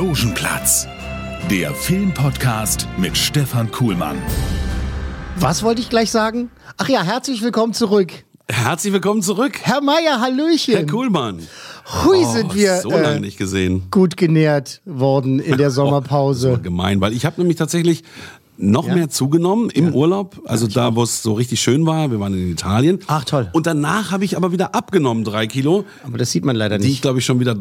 Logenplatz, der Filmpodcast mit Stefan Kuhlmann. Was wollte ich gleich sagen? Ach ja, herzlich willkommen zurück. Herzlich willkommen zurück, Herr Meier, Hallöchen. Herr Kuhlmann. Hui, Oh, sind wir so lange äh, nicht gesehen. gut genährt worden in der Das Sommerpause. war gemein, weil ich habe nämlich tatsächlich noch Ja? mehr zugenommen im Urlaub, also da, wo es so richtig schön war. Wir waren in Italien. Ach, toll. Und danach habe ich aber wieder abgenommen, drei Kilo, Aber das sieht man leider die ich nicht. glaube ich schon wieder.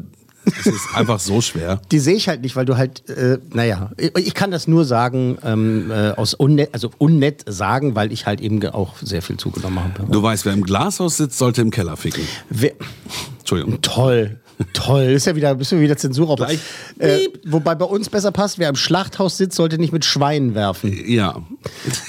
Es ist einfach so schwer. Die sehe ich halt nicht, weil du halt, äh, naja, ich, kann das nur sagen, ähm, äh, aus unnett, also unnett sagen, weil ich halt eben auch sehr viel zugenommen habe. Du weißt, wer im Glashaus sitzt, sollte im Keller ficken. Wer, Entschuldigung. toll. Toll, ist ja wieder, bist du wieder Zensur auf. Äh, wobei bei uns besser passt, wer im Schlachthaus sitzt, sollte nicht mit Schweinen werfen. Ja.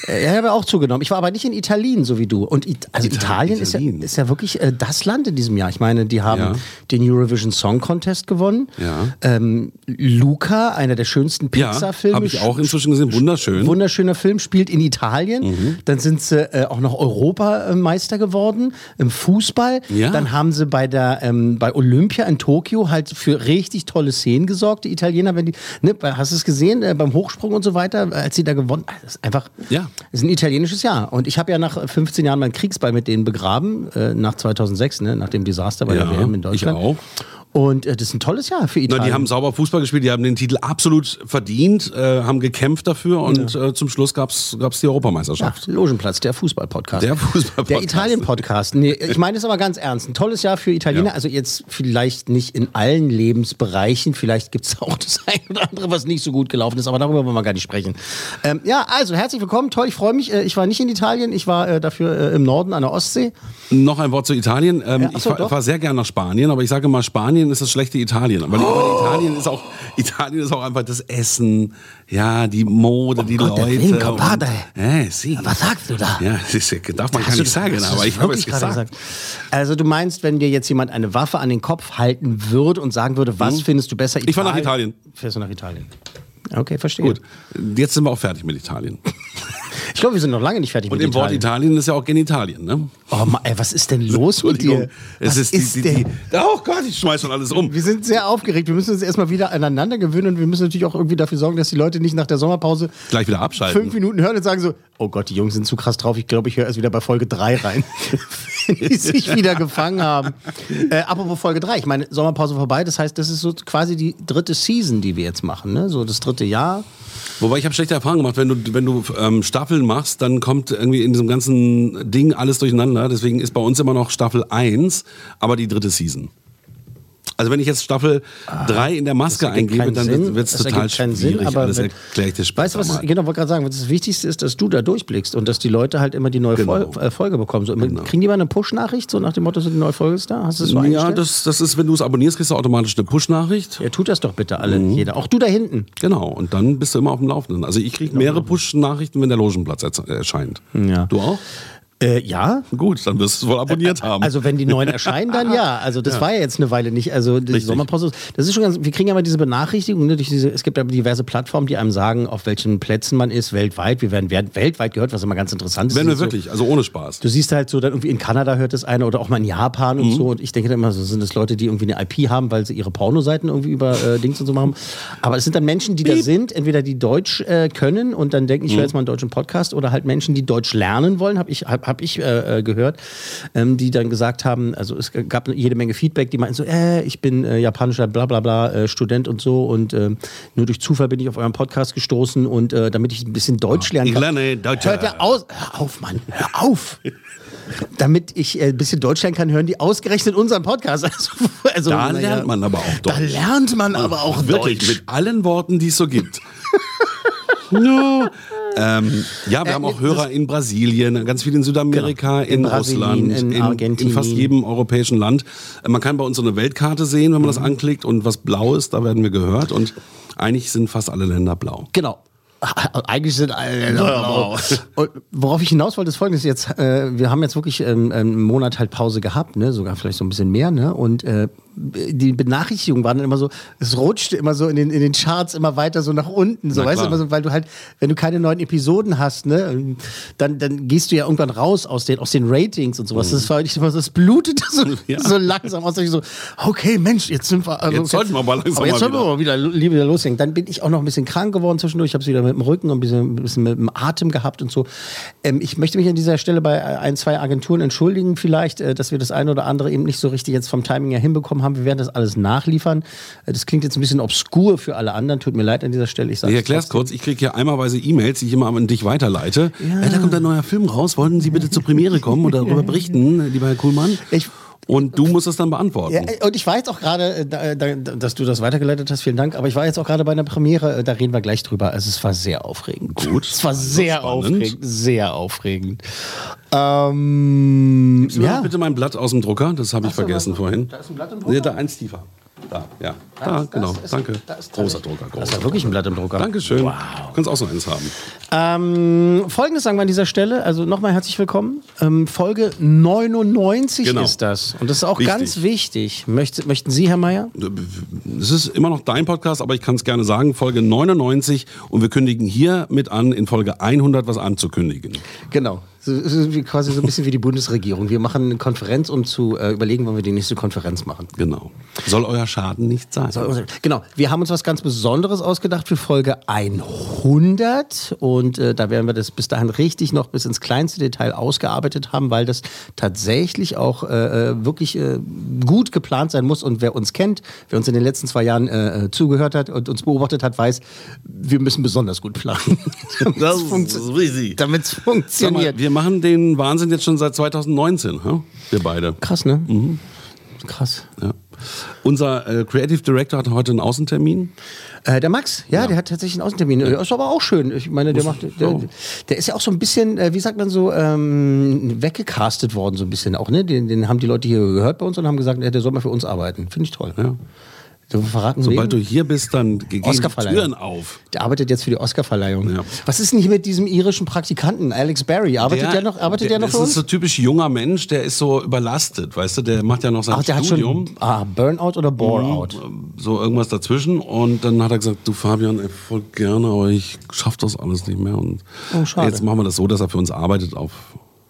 Äh, Ja, ich habe auch zugenommen. Ich war aber nicht in Italien, so wie du. Und It also Italien, Italien, ist, ja, ist ja wirklich äh, das Land in diesem Jahr. Ich meine, die haben Ja. den Eurovision Song Contest gewonnen. Ja. Ähm, Luca, einer der schönsten Ja, Pixar-Filme. habe ich auch inzwischen gesehen. Wunderschön. Wunderschöner Film, spielt in Italien. Mhm. Dann sind sie äh, auch noch Europameister geworden im Fußball. Ja. Dann haben sie bei der ähm, bei Olympia in Tokio halt für richtig tolle Szenen gesorgt. Die Italiener, wenn die, ne, hast du es gesehen äh, beim Hochsprung und so weiter, als sie da gewonnen, das ist einfach, Ja. ist ein italienisches Jahr. Und ich habe ja nach 15 Jahren meinen Kriegsball mit denen begraben, äh, nach 2006, ne, nach dem Desaster bei der Ja, WM in ich Deutschland. auch. Und äh, das ist ein tolles Jahr für Na, Italien. die haben sauber Fußball gespielt, die haben den Titel absolut verdient, äh, haben gekämpft dafür und äh, zum Schluss gab's gab's die Ja, Europameisterschaft. Logenplatz, der Fußball-Podcast. Der Fußball-Podcast. Der Italien-Podcast. Nee, ich meine es aber ganz ernst. Ein tolles Jahr für Italiener. Ja. Also jetzt vielleicht nicht in allen Lebensbereichen. Vielleicht gibt es auch das eine oder andere, was nicht so gut gelaufen ist. Aber darüber wollen wir gar nicht sprechen. Ähm, ja, also herzlich willkommen. Toll, ich freue mich. Äh, Ich war nicht in Italien. Ich war äh, dafür äh, im Norden an der Ostsee. Noch ein Wort zu Italien. Ähm, Ja, ich so, fahr- doch. fahre sehr gern nach Spanien, aber ich sage mal, Spanien ist das schlechte Italien. Weil Oh. Italien ist auch Italien ist auch einfach das Essen, ja, die Mode, die Gott, Leute. Winker, und- Padre. Äh, sie. Was sagst du da? Ja, das darf man gar du- nicht sagen, aber ich habe es gerade gesagt. Also du meinst, wenn dir jetzt jemand eine Waffe an den Kopf halten würde und sagen würde, was findest du besser? Mhm. Ich fahr nach Italien. Fährst du nach Italien? Okay, verstehe. Gut, jetzt sind wir auch fertig mit Italien. Ich glaube, wir sind noch lange nicht fertig Und mit im Wort Italien. Italien ist ja auch Genitalien, ne? Oh, Mann, ey, was ist denn los mit dir? Es Was ist, die, die, denn? die, Oh Gott, ich schmeiß schon alles um. Wir sind sehr aufgeregt. Wir müssen uns erstmal wieder aneinander gewöhnen und wir müssen natürlich auch irgendwie dafür sorgen, dass die Leute nicht nach der Sommerpause Gleich wieder abschalten. fünf Minuten hören und sagen so, oh Gott, die Jungs sind zu krass drauf. Ich glaube, ich höre erst wieder bei Folge 3 rein, wenn die sich wieder gefangen haben. Äh, apropos Folge 3, ich meine, Sommerpause vorbei. Das heißt, das ist so quasi die dritte Season, die wir jetzt machen. Ne? So das dritte Jahr. Wobei ich habe schlechte Erfahrungen gemacht, wenn du, wenn du ähm, Staffeln machst, dann kommt irgendwie in diesem ganzen Ding alles durcheinander. Deswegen ist bei uns immer noch Staffel 1, aber die dritte Season. Also wenn ich jetzt Staffel 3 in der Maske eingebe, dann wird es Das total keinen Sinn, schwierig. aber wenn- erkläre ich dir später Weißt du, was mal. genau, wollte gerade sagen, das Wichtigste ist, dass du da durchblickst und dass die Leute halt immer die neue Genau. Fol äh, Folge bekommen. So, immer- Kriegen die mal eine Push-Nachricht, so nach dem Motto, so die neue Folge ist da? Hast du das so Ja, das, das ist, wenn du es abonnierst, kriegst du automatisch eine Push-Nachricht. Ja, tut das doch bitte alle, Mhm. jeder. Auch du da hinten. Genau, und dann bist du immer auf dem Laufenden. Also ich kriege mehrere Push-Nachrichten, wenn der Logenplatz erscheint. Ja. Du auch? Äh, ja. Gut, dann wirst du es wohl abonniert haben. Also wenn die neuen erscheinen, dann ja. Also das war ja jetzt eine Weile nicht. Also die Richtig. Sommerpause, das ist schon ganz, wir kriegen ja immer diese Benachrichtigung, ne, diese, es gibt ja diverse Plattformen, die einem sagen, auf welchen Plätzen man ist, weltweit. Wir werden wer- weltweit gehört, was immer ganz interessant ist. Wenn wir ist wirklich, also ohne Spaß. So, du siehst halt so, dann irgendwie in Kanada hört es einer oder auch mal in Japan Mhm. und so. Und ich denke dann immer, so sind das Leute, die irgendwie eine IP haben, weil sie ihre Pornoseiten irgendwie über äh, Dings und so machen. Aber es sind dann Menschen, die da sind, entweder die Deutsch äh, können und dann denken, ich Mhm. höre jetzt mal einen deutschen Podcast oder halt Menschen, die Deutsch lernen wollen, habe ich, hab, hab ich äh, äh, gehört, ähm, die dann gesagt haben, also es gab jede Menge Feedback, die meinten so, äh, ich bin äh, japanischer bla bla bla äh, Student und so und äh, nur durch Zufall bin ich auf euren Podcast gestoßen und äh, damit ich ein bisschen Deutsch lernen Ich kann. lerne Deutsch. Hört ja aus, hör auf, Mann, hör auf! Damit ich äh, ein bisschen Deutsch lernen kann, hören die ausgerechnet unseren Podcast. Also, also, Da lernt man aber auch Da Deutsch. lernt man aber auch Wirklich, Deutsch. mit allen Worten, die es so gibt. no, Ähm, ja, wir Äh, haben auch Hörer in Brasilien, ganz viel in Südamerika, Genau. In in, Russland, in in, Argentinien. in fast jedem europäischen Land. Äh, Man kann bei uns so eine Weltkarte sehen, wenn man Mhm. das anklickt und was blau ist, da werden wir gehört und eigentlich sind fast alle Länder blau. Genau. Eigentlich sind alle blau. Und worauf ich hinaus wollte, ist folgendes jetzt. Äh, wir haben jetzt wirklich ähm, einen Monat halt Pause gehabt, ne? sogar vielleicht so ein bisschen mehr. Ne? Und äh, die Benachrichtigungen waren dann immer so, es rutschte immer so in den, in den Charts immer weiter so nach unten. So, Na weißt du, so, weil du halt, wenn du keine neuen Episoden hast, ne, dann, dann gehst du ja irgendwann raus aus den, aus den Ratings und sowas. Das war nicht immer so, das blutet so, Mhm. Ja. so langsam aus. ich so, okay, Mensch, jetzt sind wir. Also, Jetzt sollten wir mal langsam aber jetzt sollten wir mal wieder, wieder loslegen. Dann bin ich auch noch ein bisschen krank geworden zwischendurch. Ich habe es wieder mit dem Rücken und ein bisschen, ein bisschen mit dem Atem gehabt und so. Ähm, ich möchte mich an dieser Stelle bei ein, zwei Agenturen entschuldigen, vielleicht, äh, dass wir das eine oder andere eben nicht so richtig jetzt vom Timing her hinbekommen haben. Wir werden das alles nachliefern. Äh, das klingt jetzt ein bisschen obskur für alle anderen. Tut mir leid an dieser Stelle. Ich, Ich erkläre es kurz. Ich kriege hier einmalweise E-Mails, die ich immer an dich weiterleite. Äh, da kommt ein neuer Film raus. Wollten Sie bitte zur Premiere kommen oder darüber berichten, lieber Herr Kuhlmann? Ich- und du musst es dann beantworten. Ja, und ich war jetzt auch gerade, äh, da, dass du das weitergeleitet hast, vielen Dank, aber ich war jetzt auch gerade bei einer Premiere, äh, da reden wir gleich drüber. Also es war sehr aufregend. Gut. Es war sehr Spannend. aufregend, sehr aufregend. Ähm, Gibst du ja. bitte mein Blatt aus dem Drucker? Das habe ich vergessen vorhin. Da ist ein Blatt im Drucker? Nee, da eins tiefer. Da, ja. Da, ist- genau. das ist- Danke. da ist großer Drucker. Das Großer ist ja wirklich ein Blatt im Drucker. Dankeschön. Wow. Du kannst auch so eins haben. Ähm, Folgendes sagen wir an dieser Stelle, also nochmal herzlich willkommen. Ähm, Folge 99 Genau. ist das. Und das ist auch Wichtig. ganz wichtig. Möcht, möchten Sie, Herr Mayer? Es ist immer noch dein Podcast, aber ich kann es gerne sagen. Folge 99 und wir kündigen hier mit an, in Folge 100 was anzukündigen. Genau. So, quasi so ein bisschen wie die Bundesregierung. Wir machen eine Konferenz, um zu äh, überlegen, wann wir die nächste Konferenz machen. Genau. Soll euer Schaden nicht sein. Genau, wir haben uns was ganz Besonderes ausgedacht für Folge 100 und äh, da werden wir das bis dahin richtig noch bis ins kleinste Detail ausgearbeitet haben, weil das tatsächlich auch äh, äh, wirklich äh, gut geplant sein muss und wer uns kennt, wer uns in den letzten zwei Jahren äh, zugehört hat und uns beobachtet hat, weiß, wir müssen besonders gut planen. Das riesig. Damit es mal, funktioniert. wir machen den Wahnsinn jetzt schon seit 2019, hä? wir beide. Krass, ne? Krass. Ja. Unser äh, Creative Director hat heute einen Außentermin. Äh, der Max, ja, der hat tatsächlich einen Außentermin. Äh, Ist aber auch schön. Ich meine, der macht, der, der ist ja auch so ein bisschen, äh, wie sagt man so, ähm, weggecastet worden, so ein bisschen auch, ne? Den, den haben die Leute hier gehört bei uns und haben gesagt, äh, der soll mal für uns arbeiten. Finde ich toll. Ja. So verraten Sobald du hier bist, dann gehen. Türen auf. Der arbeitet jetzt für die Oscarverleihung. Ja. Was ist denn hier mit diesem irischen Praktikanten, Alex Barry? Arbeitet der, noch, arbeitet der, noch für Das uns? ist so typisch junger Mensch, der ist so überlastet, weißt du, der macht ja noch sein Ach, der hat Studium. schon ah, Burnout oder Bore-out? so irgendwas dazwischen und dann hat er gesagt, du Fabian, ey, voll gerne, aber ich schaff das alles nicht mehr und Oh, jetzt machen wir das so, dass er für uns arbeitet auf,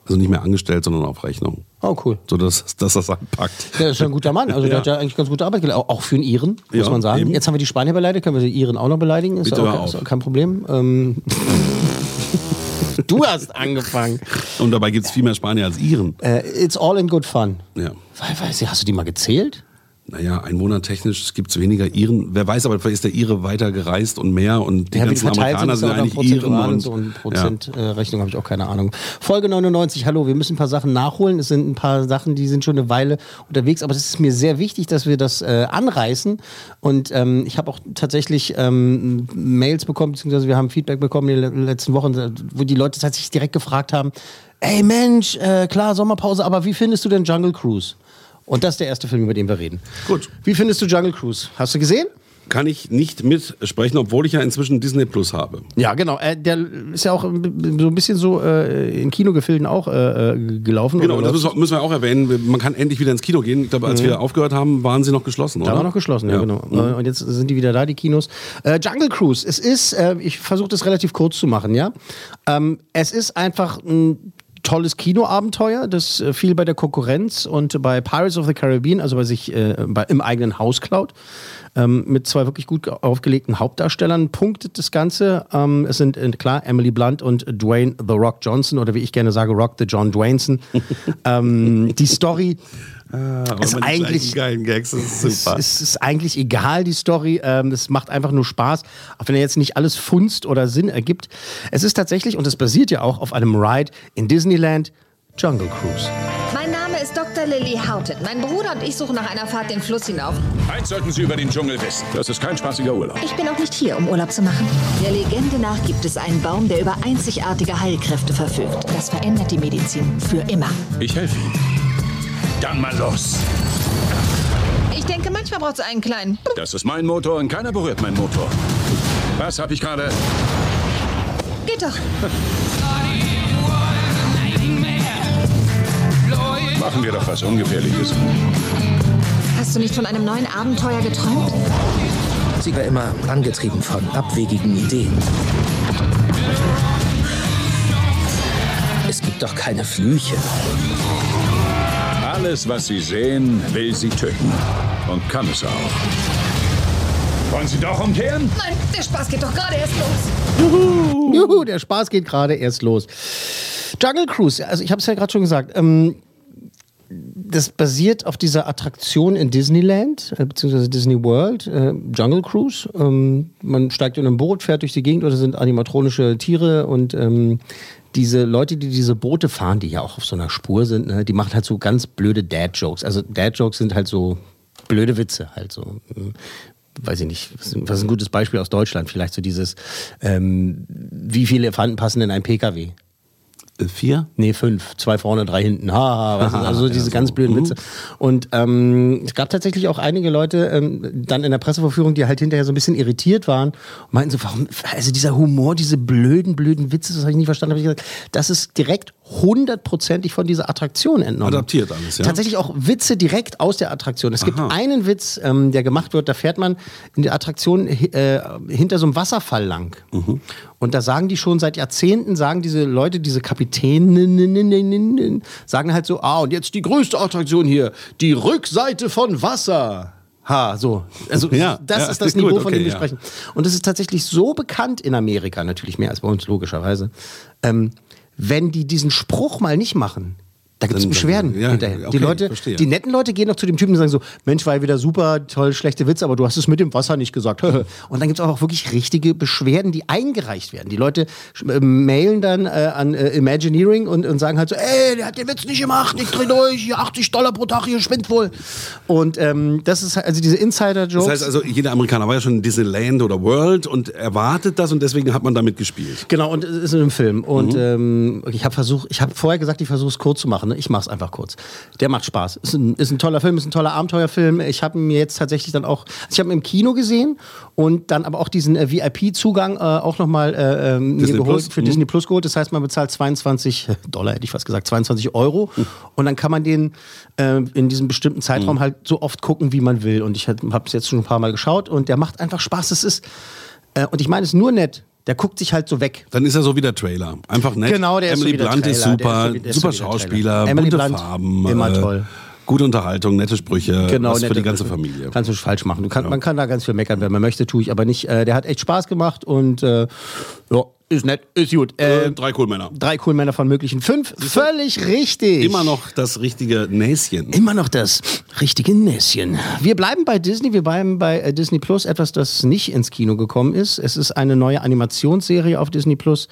also nicht mehr angestellt, sondern auf Rechnung, Oh, cool. so dass, dass es anpackt. Der ist ja ein guter Mann. Also der Ja. hat ja eigentlich ganz gute Arbeit geleistet. Auch- für einen Iren, muss Ja, man sagen. eben. Jetzt haben wir die Spanier beleidigt, können wir die Iren auch noch beleidigen. Ist, Bitte auch, hör ist auf. auch kein Problem. Ähm, du hast angefangen. Und dabei gibt es viel mehr Spanier als Iren. Äh, it's all in good fun. Ja. We- Weiß ich, hast du die mal gezählt? Naja, einwohnertechnisch gibt es weniger Iren. Wer weiß, aber vielleicht ist der Ire weiter gerast und mehr und die Ja, ganzen sind, Amerikaner sind ja noch eigentlich Iren. und so und Prozentrechnung habe ich auch keine Ahnung. Folge 99, hallo, wir müssen ein paar Sachen nachholen. Es sind ein paar Sachen, die sind schon eine Weile unterwegs, aber es ist mir sehr wichtig, dass wir das äh, anreißen. Und ähm, ich habe auch tatsächlich ähm, Mails bekommen, beziehungsweise wir haben Feedback bekommen in den letzten Wochen, wo die Leute tatsächlich direkt gefragt haben, ey Mensch, äh, klar, Sommerpause, aber wie findest du denn Jungle Cruise? Und das ist der erste Film, über den wir reden. Gut. Wie findest du Jungle Cruise? Hast du gesehen? Kann ich nicht mitsprechen, obwohl ich ja inzwischen Disney Plus habe. Ja, genau. Äh, der ist ja auch so ein bisschen so äh, in Kinogefilden auch äh, äh, gelaufen. Genau, oder und das müssen wir, müssen wir auch erwähnen. Man kann endlich wieder ins Kino gehen. Ich glaube, als wir aufgehört haben, waren sie noch geschlossen, Mhm. Da oder? war noch geschlossen, ja, genau. Äh, Und jetzt sind die wieder da, die Kinos. Äh, Jungle Cruise, es ist, äh, ich versuche das relativ kurz zu machen, ja. Ähm, es ist einfach ein tolles Kinoabenteuer, das äh, viel bei der Konkurrenz und bei Pirates of the Caribbean, also bei sich äh, bei, im eigenen Haus klaut. Ähm, mit zwei wirklich gut aufgelegten Hauptdarstellern punktet das Ganze. Ähm, es sind äh, klar Emily Blunt und Dwayne The Rock Johnson oder wie ich gerne sage, Rock the John Dwayneson. ähm, die Story Aber ist immer die eigentlich- geilen Gags, das ist es, super. es ist eigentlich egal, die Story. Ähm, es macht einfach nur Spaß, auch wenn er jetzt nicht alles funzt oder Sinn ergibt. Es ist tatsächlich, und es basiert ja auch auf einem Ride in Disneyland, Jungle Cruise. Mein Name ist Dr. Lily Houghton. Mein Bruder und ich suchen nach einer Fahrt den Fluss hinauf. Eins sollten Sie über den Dschungel wissen. Das ist kein spaßiger Urlaub. Ich bin auch nicht hier, um Urlaub zu machen. Der Legende nach gibt es einen Baum, der über einzigartige Heilkräfte verfügt. Das verändert die Medizin für immer. Ich helfe Ihnen. Dann mal los. Ich denke, manchmal braucht es einen kleinen. Das ist mein Motor und keiner berührt meinen Motor. Was habe ich gerade? Geht doch. Machen wir doch was Ungefährliches. Hast du nicht von einem neuen Abenteuer geträumt? Sie war immer angetrieben von abwegigen Ideen. Es gibt doch keine Flüche. Alles, was Sie sehen, will Sie töten. Und kann es auch. Wollen Sie doch umkehren? Nein, der Spaß geht doch gerade erst los. Juhu, der Spaß geht gerade erst los. Jungle Cruise, also ich habe es ja gerade schon gesagt, ähm, das basiert auf dieser Attraktion in Disneyland, äh, beziehungsweise Disney World, äh, Jungle Cruise. Ähm, man steigt in ein Boot, fährt durch die Gegend oder sind animatronische Tiere und ähm, diese Leute, die diese Boote fahren, die ja auch auf so einer Spur sind, ne, die machen halt so ganz blöde Dad-Jokes. Also Dad-Jokes sind halt so blöde Witze, halt so. ähm, Weiß ich nicht, was ist ein gutes Beispiel aus Deutschland? Vielleicht so dieses, ähm, wie viele Elefanten passen in ein PKW? Vier? Nee, fünf. Zwei vorne, drei hinten. Ha, was ist, also Ja, diese so. ganz blöden Mhm. Witze. Und ähm, es gab tatsächlich auch einige Leute ähm, dann in der Presseverführung, die halt hinterher so ein bisschen irritiert waren und meinten so, warum, also dieser Humor, diese blöden, blöden Witze, das habe ich nicht verstanden. Hab ich gesagt, das ist direkt hundertprozentig von dieser Attraktion entnommen. Adaptiert alles, ja? Tatsächlich auch Witze direkt aus der Attraktion. Es gibt Aha. einen Witz, ähm, der gemacht wird, da fährt man in der Attraktion äh, hinter so einem Wasserfall lang. Mhm. Und da sagen die schon seit Jahrzehnten, sagen diese Leute, diese Kapitäninnen, sagen halt so, ah, und jetzt die größte Attraktion hier, die Rückseite von Wasser. Ha, so. Also Ja, das ja, ist das gut, Niveau, von okay, dem wir ja. sprechen. Und es ist tatsächlich so bekannt in Amerika, natürlich mehr als bei uns, logischerweise. Ähm, wenn die diesen Spruch mal nicht machen, da gibt es Beschwerden ja, hinterher. okay, die Leute, verstehe. die netten Leute gehen doch zu dem Typen und sagen so, Mensch, war ja wieder super, toll, schlechte Witze, aber du hast es mit dem Wasser nicht gesagt. und dann gibt es auch wirklich richtige Beschwerden, die eingereicht werden. Die Leute äh, mailen dann äh, an äh, Imagineering und, und sagen halt so, ey, der hat den Witz nicht gemacht, ich dreh durch, hier 80 Dollar pro Tag, hier spinnt wohl. Und ähm, das ist halt- also diese Insider-Jokes. Das heißt also, jeder Amerikaner war ja schon in Disneyland oder World und erwartet das und deswegen hat man damit gespielt. Genau, und es ist in einem Film. Und ähm, ich habe versucht, ich habe vorher gesagt, ich versuche es kurz zu machen. Ne? Ich mache es einfach kurz. Der macht Spaß. Ist ein, ist ein toller Film, ist ein toller Abenteuerfilm. Ich habe ihn mir jetzt tatsächlich dann auch, also ich habe ihn im Kino gesehen und dann aber auch diesen äh, VIP-Zugang äh, auch nochmal äh, ähm, mir geholt, Plus? für Mhm. Disney Plus geholt. Das heißt, man bezahlt 22 Dollar, hätte ich fast gesagt, 22 Euro. Und dann kann man den äh, in diesem bestimmten Zeitraum halt so oft gucken, wie man will. Und ich habe es jetzt schon ein paar Mal geschaut und der macht einfach Spaß. Das ist, äh, und ich meine es ist nur nett. Der guckt sich halt so weg. Dann ist er so wie der Trailer. Einfach nett. Genau, der ist Emily so wie der Blunt ist Trailer. Der super, ist so wie- der ist super so Schauspieler. Emily bunte Blunt, Farben. immer äh, toll. Gute Unterhaltung, nette Sprüche. Genau, was für nette die ganze. Familie. Kannst du nicht falsch machen. Kann, Man kann da ganz viel meckern, wenn man möchte, tue ich aber nicht. Äh, der hat echt Spaß gemacht und äh, ja, ist nett, ist gut. Äh, Äh, drei Coolmänner. drei cool Männer von möglichen fünf. Völlig richtig. Immer noch das richtige Näschen. Immer noch das richtige Näschen. Wir bleiben bei Disney, wir bleiben bei äh, Disney Plus, etwas, das nicht ins Kino gekommen ist. Es ist eine neue Animationsserie auf Disney Plus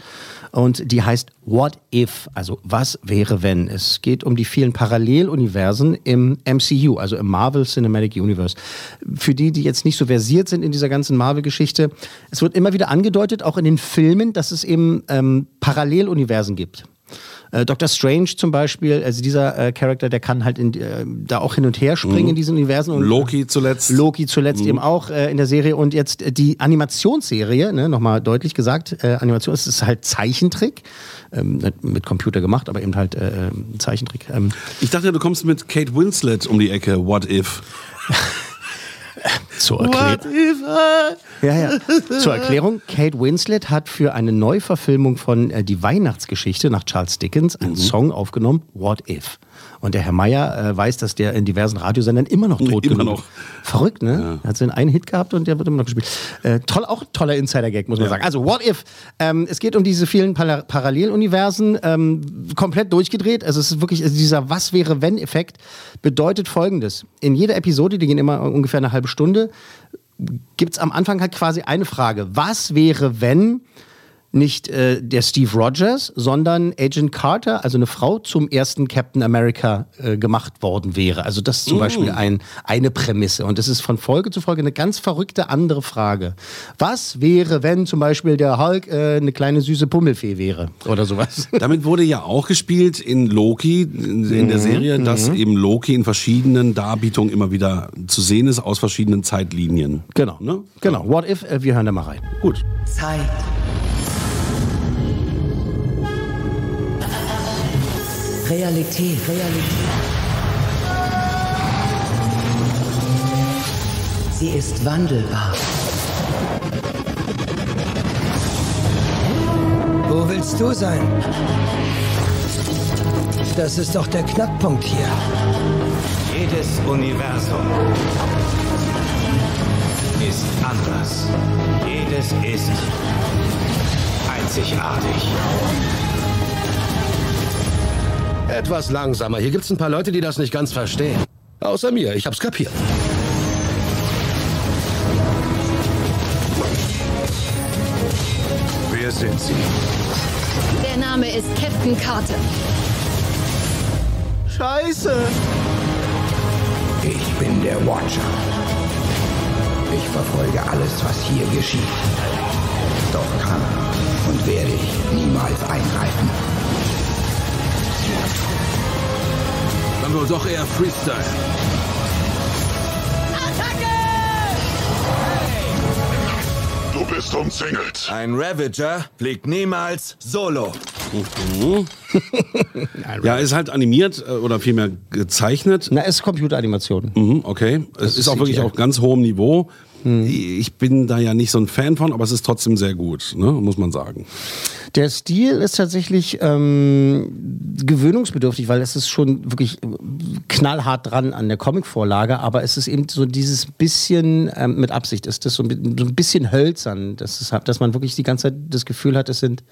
und die heißt What If, also was wäre wenn. Es geht um die vielen Paralleluniversen im MCU, also im Marvel Cinematic Universe. Für die, die jetzt nicht so versiert sind in dieser ganzen Marvel-Geschichte, es wird immer wieder angedeutet, auch in den Filmen, dass es eben ähm, Paralleluniversen gibt. Äh, Dr. Strange zum Beispiel, also dieser äh, Charakter, der kann halt in, äh, da auch hin und her springen Mhm. in diesen Universen. Und, Loki zuletzt. Loki zuletzt Mhm. eben auch äh, in der Serie. Und jetzt äh, die Animationsserie, ne, nochmal deutlich gesagt, äh, Animation, ist halt Zeichentrick, ähm, nicht mit Computer gemacht, aber eben halt äh, Zeichentrick. Ähm, Ich dachte, du kommst mit Kate Winslet um die Ecke. What if? zur Erklärung. Ja, ja. Zur Erklärung, Kate Winslet hat für eine Neuverfilmung von äh, Die Weihnachtsgeschichte nach Charles Dickens Mhm. einen Song aufgenommen, What If. Und der Herr Meyer äh, weiß, dass der in diversen Radiosendern immer noch tot Immer genug noch. ist. Verrückt, ne? Er hat so einen Hit gehabt und der wird immer noch gespielt. Äh, toll, auch toller Insider-Gag, muss man sagen. Also, What If? Ähm, es geht um diese vielen Para Paralleluniversen, ähm, komplett durchgedreht. Also, es ist wirklich, also dieser Was wäre wenn Effekt bedeutet folgendes. In jeder Episode, die gehen immer ungefähr eine halbe Stunde, gibt es am Anfang halt quasi eine Frage. Was wäre, wenn nicht äh, der Steve Rogers, sondern Agent Carter, also eine Frau, zum ersten Captain America äh, gemacht worden wäre. Also das ist zum Mm. Beispiel ein, eine Prämisse. Und das ist von Folge zu Folge eine ganz verrückte andere Frage. Was wäre, wenn zum Beispiel der Hulk äh, eine kleine süße Pummelfee wäre oder sowas? Damit wurde ja auch gespielt in Loki, in der Mhm, Serie, dass mhm. eben Loki in verschiedenen Darbietungen immer wieder zu sehen ist aus verschiedenen Zeitlinien. Genau. Ne? Genau. What if? Äh, wir hören da mal rein. Gut. Zeit. Realität, Realität. Sie ist wandelbar. Wo willst du sein? Das ist doch der Knackpunkt hier. Jedes Universum ist anders. Jedes ist einzigartig. Etwas langsamer. Hier gibt's ein paar Leute, die das nicht ganz verstehen. Außer mir. Ich hab's kapiert. Wer sind Sie? Der Name ist Captain Carter. Scheiße! Ich bin der Watcher. Ich verfolge alles, was hier geschieht. Doch kann und werde ich niemals eingreifen. Wohl doch eher Freestyle. Du bist umzingelt. Ein Ravager fliegt niemals solo. Mhm. ja, ist halt animiert äh, oder vielmehr gezeichnet. Na, es ist Computeranimation. Mhm, okay. Es ist, ist auch wirklich auf ganz hohem Niveau. Ich bin da ja nicht so ein Fan von, aber es ist trotzdem sehr gut, ne? muss man sagen. Der Stil ist tatsächlich ähm, gewöhnungsbedürftig, weil es ist schon wirklich knallhart dran an der Comicvorlage, aber es ist eben so dieses bisschen, ähm, mit Absicht ist das so ein, bi- so ein bisschen hölzern, dass, es, dass man wirklich die ganze Zeit das Gefühl hat, es sind,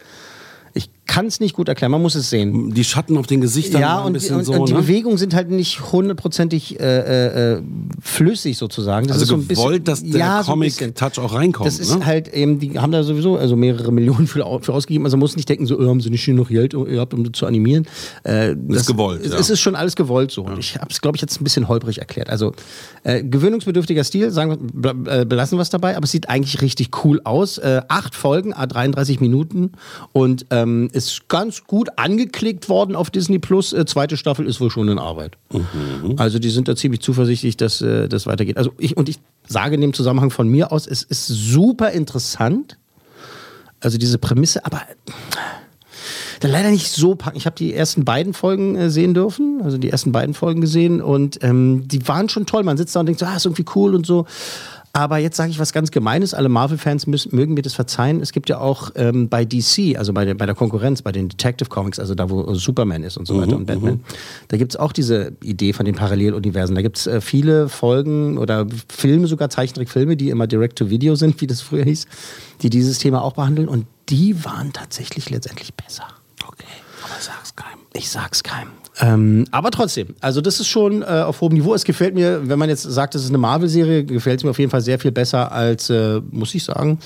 ich kann es nicht gut erklären, man muss es sehen. Die Schatten auf den Gesichtern Ja, waren ein und, bisschen und, so, und die ne? Bewegungen sind halt nicht hundertprozentig äh, äh, flüssig sozusagen. Das Also ist so ein bisschen, gewollt, dass der ja, so. Comic-Touch auch reinkommt. Das ist ne? halt eben, die haben da sowieso also mehrere Millionen für, für ausgegeben. Also man muss nicht denken, so, oh, haben sie nicht noch Geld gehabt, um zu animieren. Äh, das gewollt, Es ja. es ist schon alles gewollt so. Und ich habe es, glaube ich, jetzt ein bisschen holprig erklärt. Also äh, gewöhnungsbedürftiger Stil, sagen äh, belassen wir es dabei, aber es sieht eigentlich richtig cool aus. Äh, acht Folgen, a 33 Minuten und ähm, ist ganz gut angeklickt worden auf Disney Plus. Äh, zweite Staffel ist wohl schon in Arbeit. Mhm. Also die sind da ziemlich zuversichtlich, dass äh, das weitergeht. Also ich und ich sage in dem Zusammenhang von mir aus, es ist super interessant. Also diese Prämisse, aber dann leider nicht so packen. Ich habe die ersten beiden Folgen äh, sehen dürfen, also die ersten beiden Folgen gesehen und ähm, die waren schon toll. Man sitzt da und denkt so, ah, ist irgendwie cool und so. Aber jetzt sage ich was ganz Gemeines. Alle Marvel-Fans mögen mir das verzeihen. Es gibt ja auch ähm, bei DC, also bei der, bei der Konkurrenz, bei den Detective Comics, also da, wo Superman ist und so weiter und Batman, da gibt es auch diese Idee von den Paralleluniversen. Da gibt es äh, viele Folgen oder Filme, sogar Zeichentrickfilme, die immer Direct-to-Video sind, wie das früher hieß, die dieses Thema auch behandeln. Und die waren tatsächlich letztendlich besser. Okay, aber sag's keinem. Ich sag's keinem. Ähm, aber trotzdem, also das ist schon äh, auf hohem Niveau. Es gefällt mir, wenn man jetzt sagt, das ist eine Marvel-Serie, gefällt es mir auf jeden Fall sehr viel besser als, äh, muss ich sagen,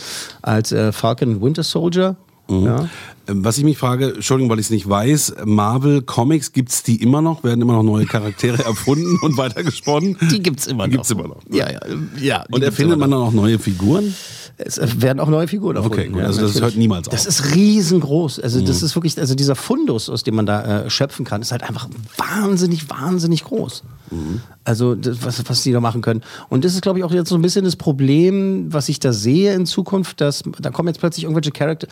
als äh, Falcon Winter Soldier. Ja. Ähm, Was ich mich frage, Entschuldigung, weil ich es nicht weiß, Marvel Comics, gibt's die immer noch? Werden immer noch neue Charaktere erfunden und weitergesponnen? Die gibt's immer noch. Gibt's immer noch. Ja, ja, ja. Und erfindet man dann auch neue Figuren? Es werden auch neue Figuren erfunden. Okay, gut, ja, also das hört niemals auf. Das ist riesengroß. Also das Mhm. ist wirklich, also dieser Fundus, aus dem man da äh, schöpfen kann, ist halt einfach wahnsinnig, wahnsinnig groß. Mhm. Also das, was, was die da machen können. Und das ist, glaube ich, auch jetzt so ein bisschen das Problem, was ich da sehe in Zukunft, dass da kommen jetzt plötzlich irgendwelche Charakter.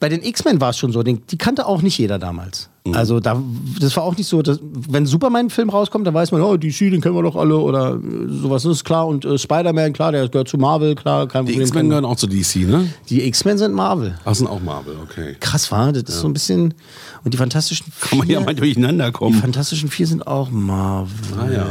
Bei den X-Men war es schon so, den, die kannte auch nicht jeder damals. Mhm. Also da, das war auch nicht so, dass, wenn Superman ein Film rauskommt, dann weiß man, oh, DC, den kennen wir doch alle oder äh, sowas, das ist klar. Und äh, Spider-Man, klar, der gehört zu Marvel, klar, kein Die Problem. X-Men gehören auch zu DC, ne? Die X-Men sind Marvel. Ach, sind auch Marvel, okay. Krass war, das ist so ein bisschen. Und die Fantastischen Vier. Kann man ja mal durcheinander die kommen. Fantastischen Vier sind auch Marvel. Ah, ja.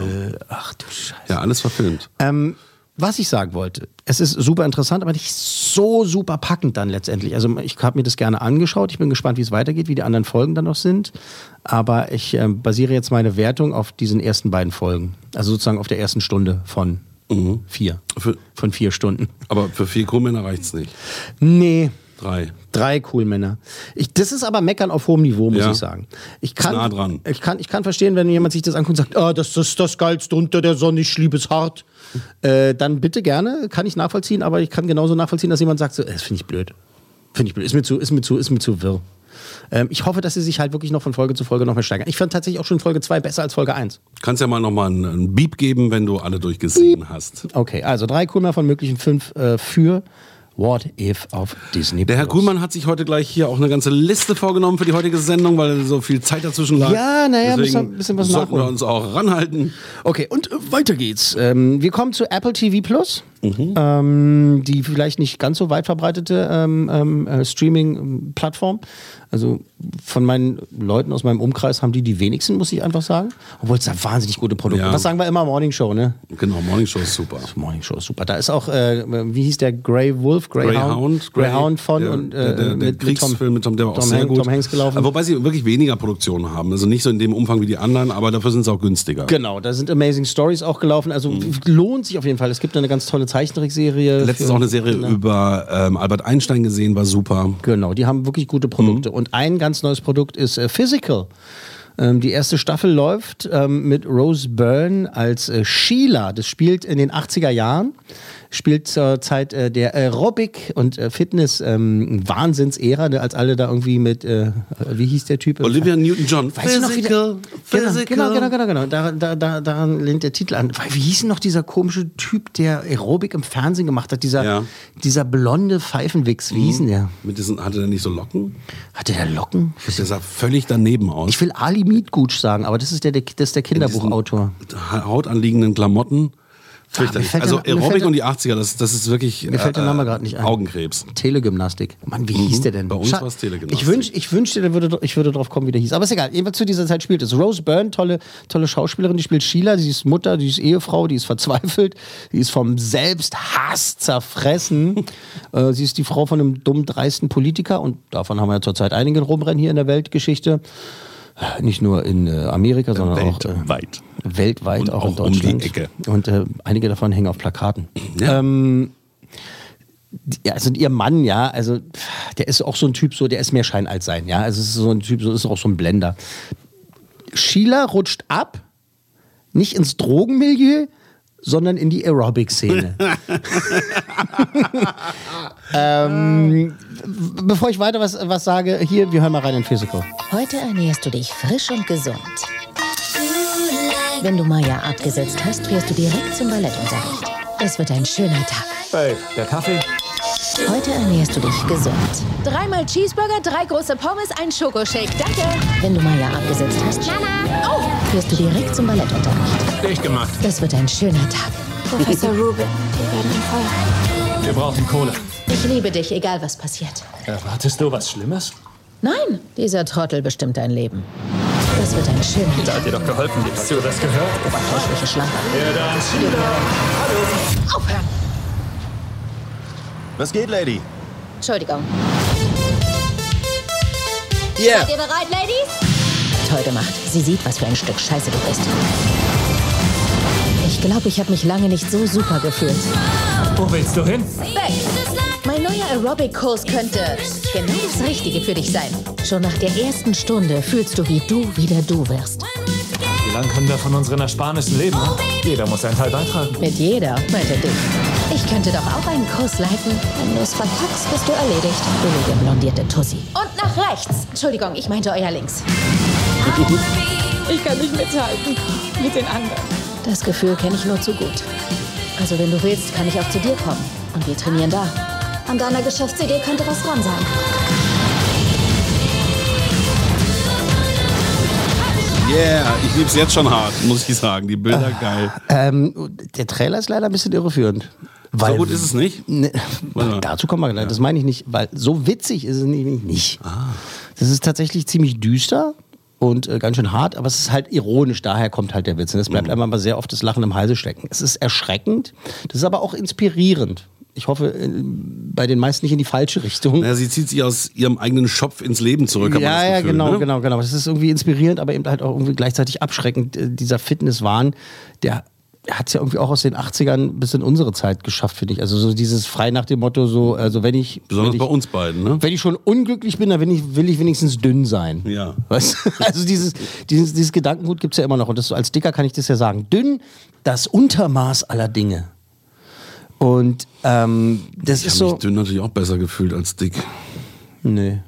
Ach du Scheiße. Ja, alles verfilmt. Ähm, was ich sagen wollte, es ist super interessant, aber nicht so super packend dann letztendlich. Also ich habe mir das gerne angeschaut. Ich bin gespannt, wie es weitergeht, wie die anderen Folgen dann noch sind. Aber ich ähm, basiere jetzt meine Wertung auf diesen ersten beiden Folgen. Also sozusagen auf der ersten Stunde von vier. Für, Von vier Stunden. aber für vier Crewmänner reicht's nicht. Nee, Drei. Drei Cool-Männer. Ich, das ist aber Meckern auf hohem Niveau, muss Ja. ich sagen. Ich kann, nah dran. Ich, kann, ich kann verstehen, wenn jemand sich das anguckt und sagt, ah, das ist das Geilste unter der Sonne, ich liebe es hart. Äh, dann bitte gerne, kann ich nachvollziehen, aber ich kann genauso nachvollziehen, dass jemand sagt, so, äh, das finde ich blöd. Finde ich blöd, ist mir zu, ist mir zu, ist mir zu wirr. Ähm, ich hoffe, dass sie sich halt wirklich noch von Folge zu Folge noch mehr steigern. Ich fand tatsächlich auch schon Folge 2 besser als Folge 1. Kannst ja mal nochmal einen, einen Beep geben, wenn du alle durchgesehen hast. Okay, also drei Coolmänner von möglichen fünf äh, für What If auf Disney. Der Herr Kuhlmann hat sich heute gleich hier auch eine ganze Liste vorgenommen für die heutige Sendung, weil so viel Zeit dazwischen lag. Ja, naja, müssen wir ein bisschen was sollten wir nachholen. uns auch ranhalten. Okay, und äh, weiter geht's. Ähm, wir kommen zu Apple TV Plus, Mhm. ähm, die vielleicht nicht ganz so weit verbreitete ähm, ähm, äh, Streaming-Plattform. Also von meinen Leuten aus meinem Umkreis haben die die wenigsten, muss ich einfach sagen. Obwohl es da wahnsinnig gute Produkte. Ja. Was sagen wir immer? Morning Show, ne? Genau, Morning Show ist super. Morning Show ist super. Da ist auch, äh, wie hieß der Grey Wolf? Greyhound, Greyhound von der, und äh, der, der, der mit, Kriegsfilm mit Tom, der war auch Tom sehr Hanks- gut. Tom Hanks gelaufen. Aber Wobei sie wirklich weniger Produktionen haben. Also nicht so in dem Umfang wie die anderen, aber dafür sind sie auch günstiger. Genau, da sind Amazing Stories auch gelaufen. Also lohnt sich auf jeden Fall. Es gibt eine ganz tolle Zeichentrickserie. Letztens auch eine Serie Kinder. über ähm, Albert Einstein gesehen, war super. Genau, die haben wirklich gute Produkte. Und ein ganz neues Produkt ist äh, Physical. Ähm, die erste Staffel läuft ähm, mit Rose Byrne als äh, Sheila. Das spielt in den 80er Jahren. Spielt zur Zeit äh, der Aerobic- und äh, Fitness-Wahnsinnsära, ne, als alle da irgendwie mit, äh, wie hieß der Typ? Olivia Newton-John. Weißt du noch, wie der, Physical, genau, genau, genau, genau, genau. Da, da, da, daran lehnt der Titel an. Wie hieß denn noch dieser komische Typ, der Aerobic im Fernsehen gemacht hat? Dieser, Ja. dieser blonde Pfeifenwichs. Wie hieß denn der? Mit diesen, hatte der nicht so Locken? Hatte der Locken? Der sah völlig daneben aus. Ich will Ali Mietgutsch sagen, aber das ist der, der, das ist der Kinderbuchautor. Hautanliegenden Klamotten. Fürchterlich. mir fällt also der- Aerobic und die 80er, das, das ist wirklich Mir fällt der Name äh, gerade nicht ein. Augenkrebs. Telegymnastik. Mann, wie hieß der denn? Bei uns war es Telegymnastik. Ich, wünsch, ich wünschte, der würde, ich würde drauf kommen, wie der hieß. Aber ist egal. Jedenfalls zu dieser Zeit spielt es. Rose Byrne, tolle, tolle Schauspielerin, die spielt Sheila, die ist Mutter, die ist Ehefrau, die ist verzweifelt, die ist vom Selbsthass zerfressen. äh, sie ist die Frau von einem dummen, dreisten Politiker und davon haben wir ja zurzeit einige rumrennen hier in der Weltgeschichte. Nicht nur in äh, Amerika, sondern auch äh, Weltweit. Weltweit, Und auch, auch in um die Deutschland. Ecke. Und äh, einige davon hängen auf Plakaten. Ja. Ähm, ja, also ihr Mann, ja, also der ist auch so ein Typ, so der ist mehr Schein als Sein, ja. Also es ist so ein Typ, so ist auch so ein Blender. Sheila rutscht ab, nicht ins Drogenmilieu, sondern in die Aerobic-Szene. ähm, bevor ich weiter was, was sage, hier, wir hören mal rein in Physical. Heute ernährst du dich frisch und gesund. Wenn du Maya abgesetzt hast, fährst du direkt zum Ballettunterricht. Es wird ein schöner Tag. Hey, der Kaffee? Heute ernährst du dich gesund. Dreimal Cheeseburger, drei große Pommes, ein Schokoshake. Danke. Wenn du Maya abgesetzt hast, Mama. Oh. fährst du direkt zum Ballettunterricht. Dicht gemacht. Es wird ein schöner Tag. Professor Rubin, wir werden ihn feuern. Wir brauchen Kohle. Ich liebe dich, egal was passiert. Erwartest du was Schlimmes? Nein, dieser Trottel bestimmt dein Leben. Das wird ein schöner Da hat dir doch geholfen. Hast du das gehört? Oberflächliche Schlange. Ja, dann Sheila. Aufhören! Was geht, Lady? Entschuldigung. Yeah. Seid ihr bereit, Ladies? Toll gemacht. Sie sieht, was für ein Stück Scheiße du bist. Ich glaube, ich habe mich lange nicht so super gefühlt. Wo willst du hin? Weg! Aerobic-Kurs könnte genau das Richtige für dich sein. Schon nach der ersten Stunde fühlst du, wie du wieder du wirst. Wie lange können wir von unseren Ersparnissen leben? ne? Jeder muss einen Teil beitragen. Mit jeder, meinte dich. Ich könnte doch auch einen Kurs leiten. Wenn du es verkackst, bist du erledigt. Billige blondierte Tussi. Und nach rechts. Entschuldigung, ich meinte euer links. Ich kann nicht mithalten mit den anderen. Das Gefühl kenne ich nur zu gut. Also wenn du willst, kann ich auch zu dir kommen. Und wir trainieren da. An deiner Geschäftsidee könnte was dran sein. Yeah, ich lieb's jetzt schon hart, muss ich sagen. Die Bilder geil. Ähm, der Trailer ist leider ein bisschen irreführend. Weil, so gut ist es nicht? Ne, mal. dazu kommen wir gleich. Das meine ich nicht, weil so witzig ist es nämlich nicht. Ah. Das ist tatsächlich ziemlich düster und äh, ganz schön hart, aber es ist halt ironisch. Daher kommt halt der Witz. Und es Mhm. bleibt einem aber sehr oft das Lachen im Halse stecken. Es ist erschreckend, das ist aber auch inspirierend. Ich hoffe, äh, bei den meisten nicht in die falsche Richtung. Ja, sie zieht sich aus ihrem eigenen Schopf ins Leben zurück. Ja, das ja, Gefühl, genau, ne? genau, genau. Das ist irgendwie inspirierend, aber eben halt auch irgendwie gleichzeitig abschreckend. Äh, Dieser Fitnesswahn, der hat es ja irgendwie auch aus den 80ern bis in unsere Zeit geschafft, finde ich. Also so dieses frei nach dem Motto, so, also wenn ich. Besonders wenn ich, bei uns beiden, ne? Wenn ich schon unglücklich bin, dann will ich, will ich wenigstens dünn sein. Ja. Weißt? Also dieses, dieses, dieses Gedankengut gibt es ja immer noch. Und das, als Dicker kann ich das ja sagen. Dünn, das Untermaß aller Dinge. Und ähm, das Ich ist habe so. mich dünn natürlich auch besser gefühlt als dick. Nee.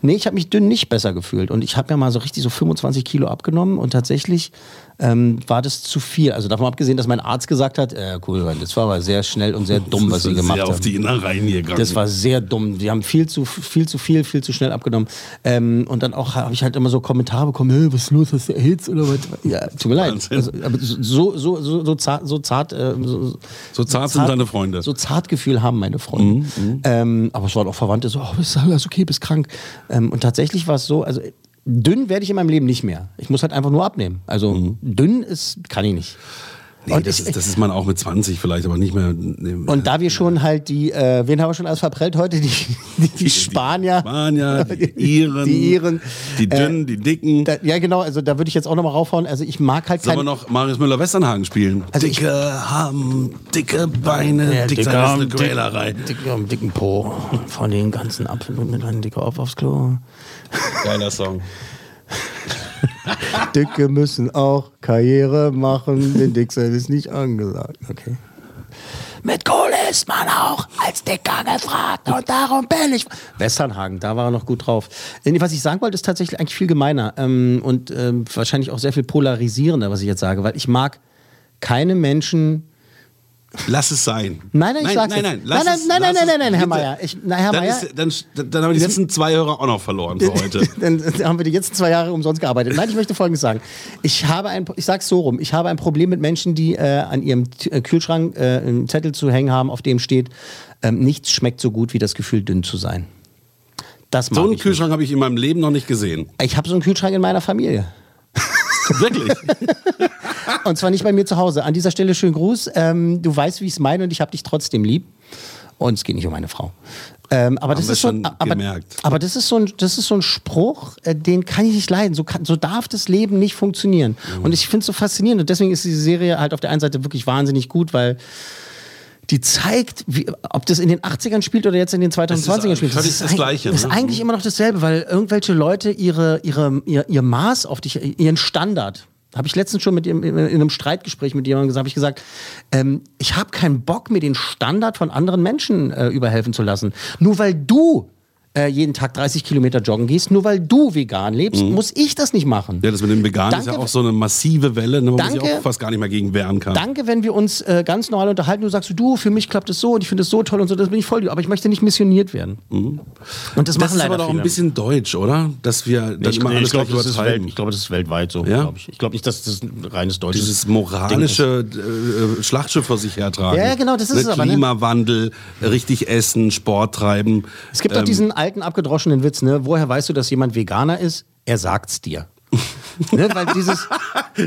Nee, ich habe mich dünn nicht besser gefühlt. Und ich habe ja mal so richtig so 25 Kilo abgenommen und tatsächlich ähm, war das zu viel. Also davon abgesehen, dass mein Arzt gesagt hat, äh, cool, das war aber sehr schnell und sehr dumm, was sie gemacht haben. auf die Innereien hier gegangen. Das war sehr dumm. Die haben viel zu viel, zu viel, viel zu schnell abgenommen. Ähm, und dann auch habe ich halt immer so Kommentare bekommen, hey, was ist los, hast du AIDS oder was? Ja, tut mir leid. Also, aber so, so, so, so zart, so zart, äh, so, So zart sind deine Freunde. So Zartgefühl haben meine Freunde. Mhm, Ähm, aber es waren auch Verwandte so, oh, ist alles okay, bist krank. Ähm, und tatsächlich war es so, also dünn werde ich in meinem Leben nicht mehr. Ich muss halt einfach nur abnehmen. Also dünn ist, kann ich nicht. Nee, das, ist, das ist man auch mit 20 vielleicht, aber nicht mehr. Nee, Und da wir schon halt die, äh, wen haben wir schon alles verprellt heute? Die, die, die Spanier. Spanier, die Iren, Die Iren. die Dünnen, die Dicken. Da, ja, genau, also da würde ich jetzt auch nochmal raufhauen. Also ich mag halt Sollen wir noch Marius Müller-Westernhagen spielen? Also ich- dicke haben dicke Beine, Ja, dick dicker eine am dick- Quälerei. Dicker am dicken Po. Von den ganzen Apfeln und mit einem dicker auf aufs Klo. Geiler Song. Dicke müssen auch Karriere machen, denn Dicksein ist nicht angesagt. Okay. Mit Kohle ist man auch als Dicker gefragt und darum bin ich. Westernhagen, da war er noch gut drauf. Was ich sagen wollte, ist tatsächlich eigentlich viel gemeiner ähm, und ähm, wahrscheinlich auch sehr viel polarisierender, was ich jetzt sage, weil ich mag keine Menschen. Lass es sein. Nein, nein, ich nein, nein, nein, nein, nein, lass nein, nein, es nein, Herr. Mayer. Ich, na, Herr Dann, Mayer. ist, dann, dann, haben wir die letzten zwei Hörer auch noch verloren für heute. Dann haben wir die jetzt zwei Jahre umsonst gearbeitet. Nein, ich möchte Folgendes sagen. Ich habe ein, ich sag's so rum, ich habe ein Problem mit Menschen, die äh, an ihrem äh, Kühlschrank äh, einen Zettel zu hängen haben, auf dem steht, ähm, nichts schmeckt so gut wie das Gefühl, dünn zu sein. Das So einen Kühlschrank habe ich in meinem Leben noch nicht gesehen. Ich habe so einen Kühlschrank in meiner Familie. Wirklich? Und zwar nicht bei mir zu Hause. An dieser Stelle schönen Gruß. Ähm, du weißt, wie ich es meine und ich habe dich trotzdem lieb. Und es geht nicht um meine Frau. Ähm, aber, das ist so, schon aber, gemerkt. aber das ist so ein, das ist so ein Spruch, äh, den kann ich nicht leiden. So, kann, so darf das Leben nicht funktionieren. Mhm. Und ich finde es so faszinierend. Und deswegen ist diese Serie halt auf der einen Seite wirklich wahnsinnig gut, weil die zeigt, wie, ob das in den 80ern spielt oder jetzt in den 2020ern spielt. das eig- Gleiche, Das ist ne? eigentlich immer noch dasselbe, weil irgendwelche Leute ihre, ihre, ihr, ihr Maß auf dich, ihren Standard, habe ich letztens schon mit in einem Streitgespräch mit jemandem gesagt, habe ich gesagt, ähm, ich habe keinen Bock, mir den Standard von anderen Menschen äh, überhelfen zu lassen. Nur weil du äh, jeden Tag 30 Kilometer joggen gehst, nur weil du vegan lebst, muss ich das nicht machen. Ja, das mit dem Veganen ist ja Danke. auch so eine massive Welle, ne, wo man sich Danke. auch fast gar nicht mehr gegen wehren kann. Danke, wenn wir uns äh, ganz normal unterhalten. Du sagst, du, für mich klappt es so und ich finde es so toll und so, das bin ich voll. Aber ich möchte nicht missioniert werden. Und das, Das, machen ist leider aber doch ein bisschen deutsch, oder? Dass wir dann ich, immer ich alles glaube, gleich das, ist übertreiben. welt- ich glaube, das ist weltweit so. Ja? glaub Ich, ich glaube nicht, dass das ein reines deutsches Dieses ist. moralische äh, Schlachtschiff vor sich hertragen. Ja, ja, genau, das ist ne? es aber, ne? Klimawandel, richtig essen, Sport treiben. Es gibt Ähm, diesen alten, abgedroschenen Witz, ne? Woher weißt du, dass jemand Veganer ist? Er sagt's dir. ne? Weil dieses.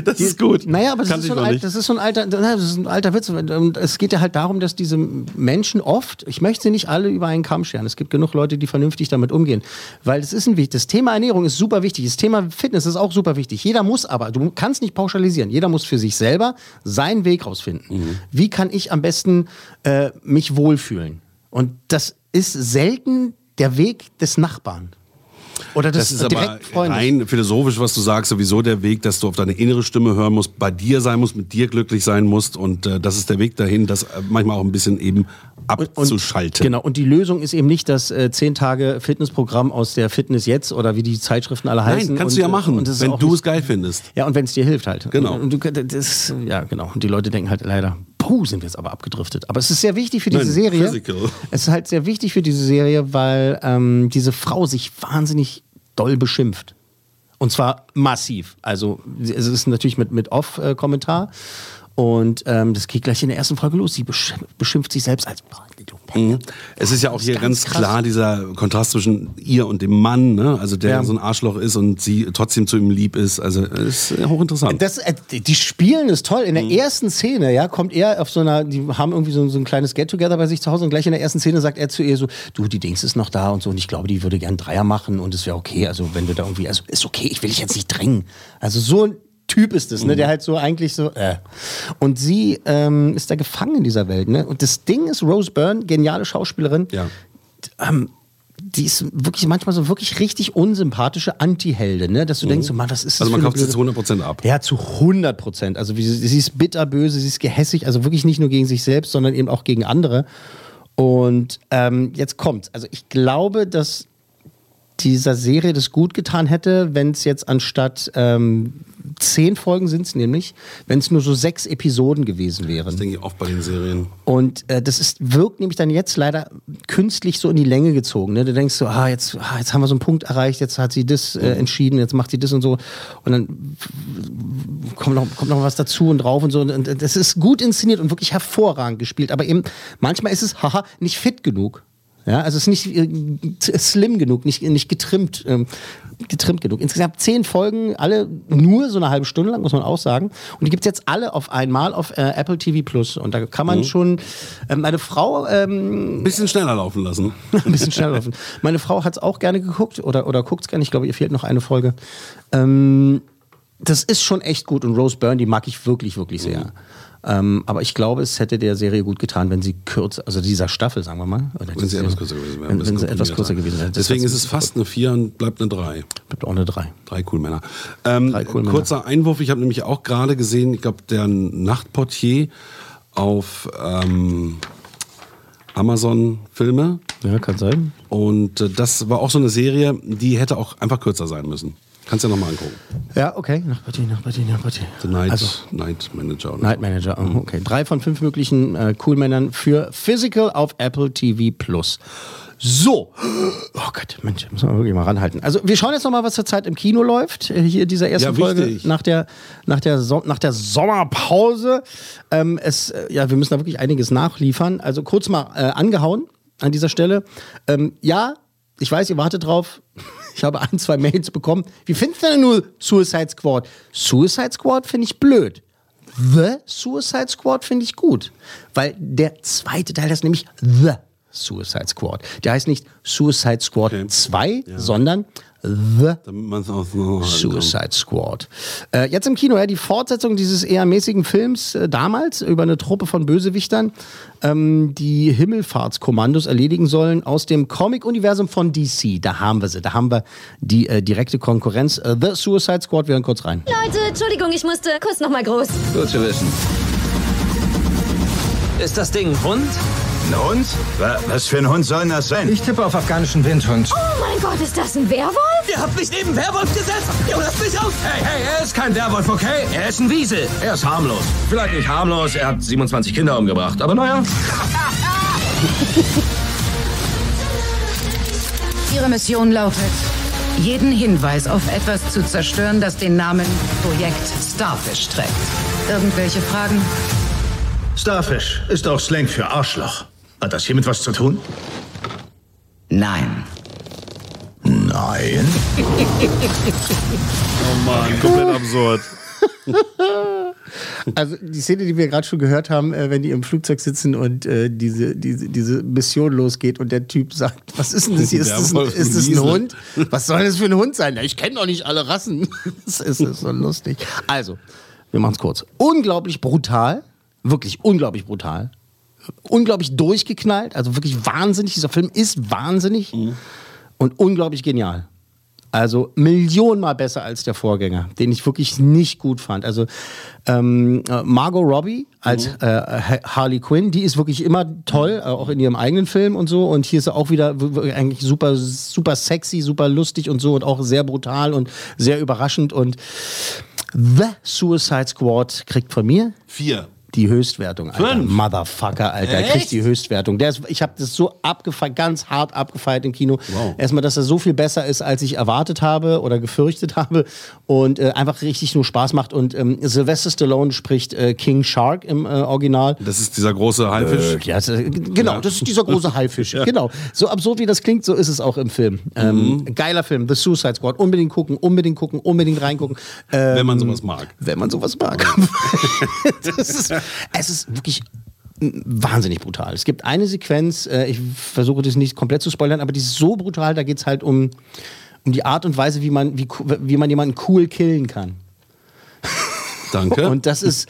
Das ist gut. Naja, aber das ist, so ein alt, das ist so ein alter, das ist ein alter Witz. Und es geht ja halt darum, dass diese Menschen oft, ich möchte sie nicht alle über einen Kamm scheren. Es gibt genug Leute, die vernünftig damit umgehen. Weil es ist ein wichtig. Das Thema Ernährung ist super wichtig. Das Thema Fitness ist auch super wichtig. Jeder muss aber, du kannst nicht pauschalisieren. Jeder muss für sich selber seinen Weg rausfinden. Mhm. Wie kann ich am besten äh, mich wohlfühlen? Und das ist selten der Weg des Nachbarn. Oder des Das ist aber Freundes. rein philosophisch, was du sagst, sowieso der Weg, dass du auf deine innere Stimme hören musst, bei dir sein musst, mit dir glücklich sein musst. Und äh, das ist der Weg dahin, das äh, manchmal auch ein bisschen eben abzuschalten. Genau, und die Lösung ist eben nicht das äh, 10 Tage Fitnessprogramm aus der Fitness jetzt oder wie die Zeitschriften alle heißen. Nein, kannst und, du ja machen, und das wenn du es geil findest. Ja, und wenn es dir hilft halt. Genau. Und, und du, das, ja, genau. Und die Leute denken halt leider, puh, sind wir jetzt aber abgedriftet. Aber es ist sehr wichtig für diese Nein, Serie. physical. Es ist halt sehr wichtig für diese Serie, weil ähm, diese Frau sich wahnsinnig doll beschimpft. Und zwar massiv. Also es ist natürlich mit, mit Off-Kommentar. Und ähm, das geht gleich in der ersten Folge los. Sie beschimpft, sich selbst als Mhm. Es ist ja auch hier ganz, krass. klar dieser Kontrast zwischen ihr und dem Mann, ne? also der Ja. so ein Arschloch ist und sie trotzdem zu ihm lieb ist. Also ist hochinteressant. Das, äh, die spielen ist toll. In der ersten Szene, ja, kommt er auf so einer, die haben irgendwie so, so ein kleines Get-Together bei sich zu Hause und gleich in der ersten Szene sagt er zu ihr so, du, die Dings ist noch da und so und ich glaube, die würde gern Dreier machen und es wäre okay, also wenn du da irgendwie, also ist okay, ich will dich jetzt nicht drängen. Also so Typ ist es, ne? Der halt so eigentlich so. Äh. Und sie ähm, ist da gefangen in dieser Welt, ne? Und das Ding ist, Rose Byrne, geniale Schauspielerin. Ja. Ähm, die ist wirklich manchmal so wirklich richtig unsympathische Anti-Helde, ne? Dass du denkst, so, Mann, was ist das Also man kauft sie zu 100% ab. ja, zu 100 Prozent. Also wie sie, sie ist bitterböse, sie ist gehässig, also wirklich nicht nur gegen sich selbst, sondern eben auch gegen andere. Und ähm, jetzt kommt's. Also ich glaube, dass dieser Serie das gut getan hätte, wenn es jetzt anstatt ähm, zehn Folgen sind es nämlich, wenn es nur so sechs Episoden gewesen wären. Das denke ich oft bei den Serien. Und äh, das ist, wirkt nämlich dann jetzt leider künstlich so in die Länge gezogen. Ne? Du denkst so, ah, jetzt, ah, jetzt haben wir so einen Punkt erreicht, jetzt hat sie das äh, entschieden, jetzt macht sie das und so. Und dann kommt noch, kommt noch was dazu und drauf und so. Und das ist gut inszeniert und wirklich hervorragend gespielt. Aber eben, manchmal ist es, haha, nicht fit genug. Ja, also es ist nicht äh, slim genug, nicht, nicht getrimmt, ähm, getrimmt genug. Insgesamt zehn Folgen, alle nur so eine halbe Stunde lang, muss man auch sagen. Und die gibt's jetzt alle auf einmal auf äh, Apple TV Plus. Und da kann man Mhm. schon, ähm, meine Frau, ähm, Ein bisschen schneller laufen lassen. ein bisschen schneller laufen. Meine Frau hat's auch gerne geguckt oder, oder guckt's gerne. Ich glaube, ihr fehlt noch eine Folge. Ähm, das ist schon echt gut. Und Rose Byrne, die mag ich wirklich, wirklich sehr. Ähm, aber ich glaube, es hätte der Serie gut getan, wenn sie kürzer, also dieser Staffel, sagen wir mal. Oder Wenn sie etwas kürzer gewesen wäre. Wenn, wenn sie etwas kürzer gewesen wäre. Deswegen ist es fast eine 4 und bleibt eine 3. Bleibt auch eine 3. Drei cool Männer. Ähm, cool Männer. kurzer Einwurf, ich habe nämlich auch gerade gesehen, ich glaube, der Nachtportier auf ähm, Amazon Filme. Ja, kann sein. Und äh, das war auch so eine Serie, die hätte auch einfach kürzer sein müssen. Kannst ja nochmal angucken. Ja, okay. Nachbartier, Nachbartier, Nachbartier. The Night, Also, Night Manager. Oder Night Manager, oh, okay. Drei von fünf möglichen äh, Coolmännern für Physical auf Apple TV Plus. So. Oh Gott, Mensch, müssen wir wirklich mal ranhalten. Also, wir schauen jetzt noch mal, was zurzeit im Kino läuft. äh, Hier in dieser ersten Ja, Folge nach der, nach, der so nach der Sommerpause. Ähm, es, äh, ja, wir müssen da wirklich einiges nachliefern. Also, kurz mal äh, angehauen an dieser Stelle. Ähm, ja, ich weiß, ihr wartet drauf. Ich habe ein, zwei Mails bekommen. Wie findest du denn nur Suicide Squad? Suicide Squad finde ich blöd. The Suicide Squad finde ich gut. Weil der zweite Teil ist nämlich The Suicide Squad. Der heißt nicht Suicide Squad 2, sondern The so Suicide Squad. Äh, jetzt im Kino, ja, die Fortsetzung dieses eher mäßigen Films äh, damals über eine Truppe von Bösewichtern, ähm, die Himmelfahrtskommandos erledigen sollen aus dem Comic-Universum von DC. Da haben wir sie, da haben wir die äh, direkte Konkurrenz. Äh, The Suicide Squad, wir hören kurz rein. Leute, Entschuldigung, ich musste kurz noch mal groß. Gut zu wissen. Ist das Ding ein Hund? Ein Hund? Wa- Was für ein Hund soll das sein? Ich tippe auf afghanischen Windhund. Oh mein Gott, ist das ein Werwolf? Ihr habt mich neben Werwolf gesetzt! Ihr lasst mich aus! Hey, hey, er ist kein Werwolf, okay? Er ist ein Wiesel. Er ist harmlos. Vielleicht nicht harmlos, er hat 27 Kinder umgebracht. Aber naja. Ihre Mission lautet, jeden Hinweis auf etwas zu zerstören, das den Namen Projekt Starfish trägt. Irgendwelche Fragen? Starfish ist auch Slang für Arschloch. Hat das hiermit was zu tun? Nein. Nein. Oh Mann, komplett absurd. Also die Szene, die wir gerade schon gehört haben, äh, wenn die im Flugzeug sitzen und äh, diese, diese, diese Mission losgeht und der Typ sagt, was ist denn das hier? Ist das ein, ist das ein. Hund? Was soll das für ein Hund sein? Na, ich kenne doch nicht alle Rassen. Das ist, das ist so lustig. Also, wir machen es kurz. Unglaublich brutal, wirklich unglaublich brutal. Unglaublich durchgeknallt, also wirklich wahnsinnig. Dieser Film ist wahnsinnig und unglaublich genial. Also millionenmal besser als der Vorgänger, den ich wirklich nicht gut fand. Also ähm, äh, Margot Robbie als äh, Ha- Harley Quinn, die ist wirklich immer toll, äh, auch in ihrem eigenen Film und so. Und hier ist sie auch wieder eigentlich super, super sexy, super lustig und so und auch sehr brutal und sehr überraschend. Und The Suicide Squad kriegt von mir Vier. Die Höchstwertung, Alter. Fünf? Motherfucker, Alter. Er Echt? kriegt die Höchstwertung. Der ist, ich habe das so abgefeiert, ganz hart abgefeiert im Kino. Wow. Erstmal, dass er so viel besser ist, als ich erwartet habe oder gefürchtet habe. Und äh, einfach richtig nur Spaß macht. Und ähm, Sylvester Stallone spricht äh, King Shark im äh, Original. Das ist dieser große Haifisch. Äh, ja, äh, genau, Ja. das ist dieser große Haifisch. Genau. So absurd wie das klingt, so ist es auch im Film. Ähm, Mhm. Geiler Film, The Suicide Squad. Unbedingt gucken, unbedingt gucken, unbedingt reingucken. Ähm, Wenn man sowas mag. Wenn man sowas mag. das ist, es ist wirklich wahnsinnig brutal. Es gibt eine Sequenz, äh, ich versuche das nicht komplett zu spoilern, aber die ist so brutal, da geht es halt um, um die Art und Weise, wie man, wie, wie man jemanden cool killen kann. Danke. Und das ist,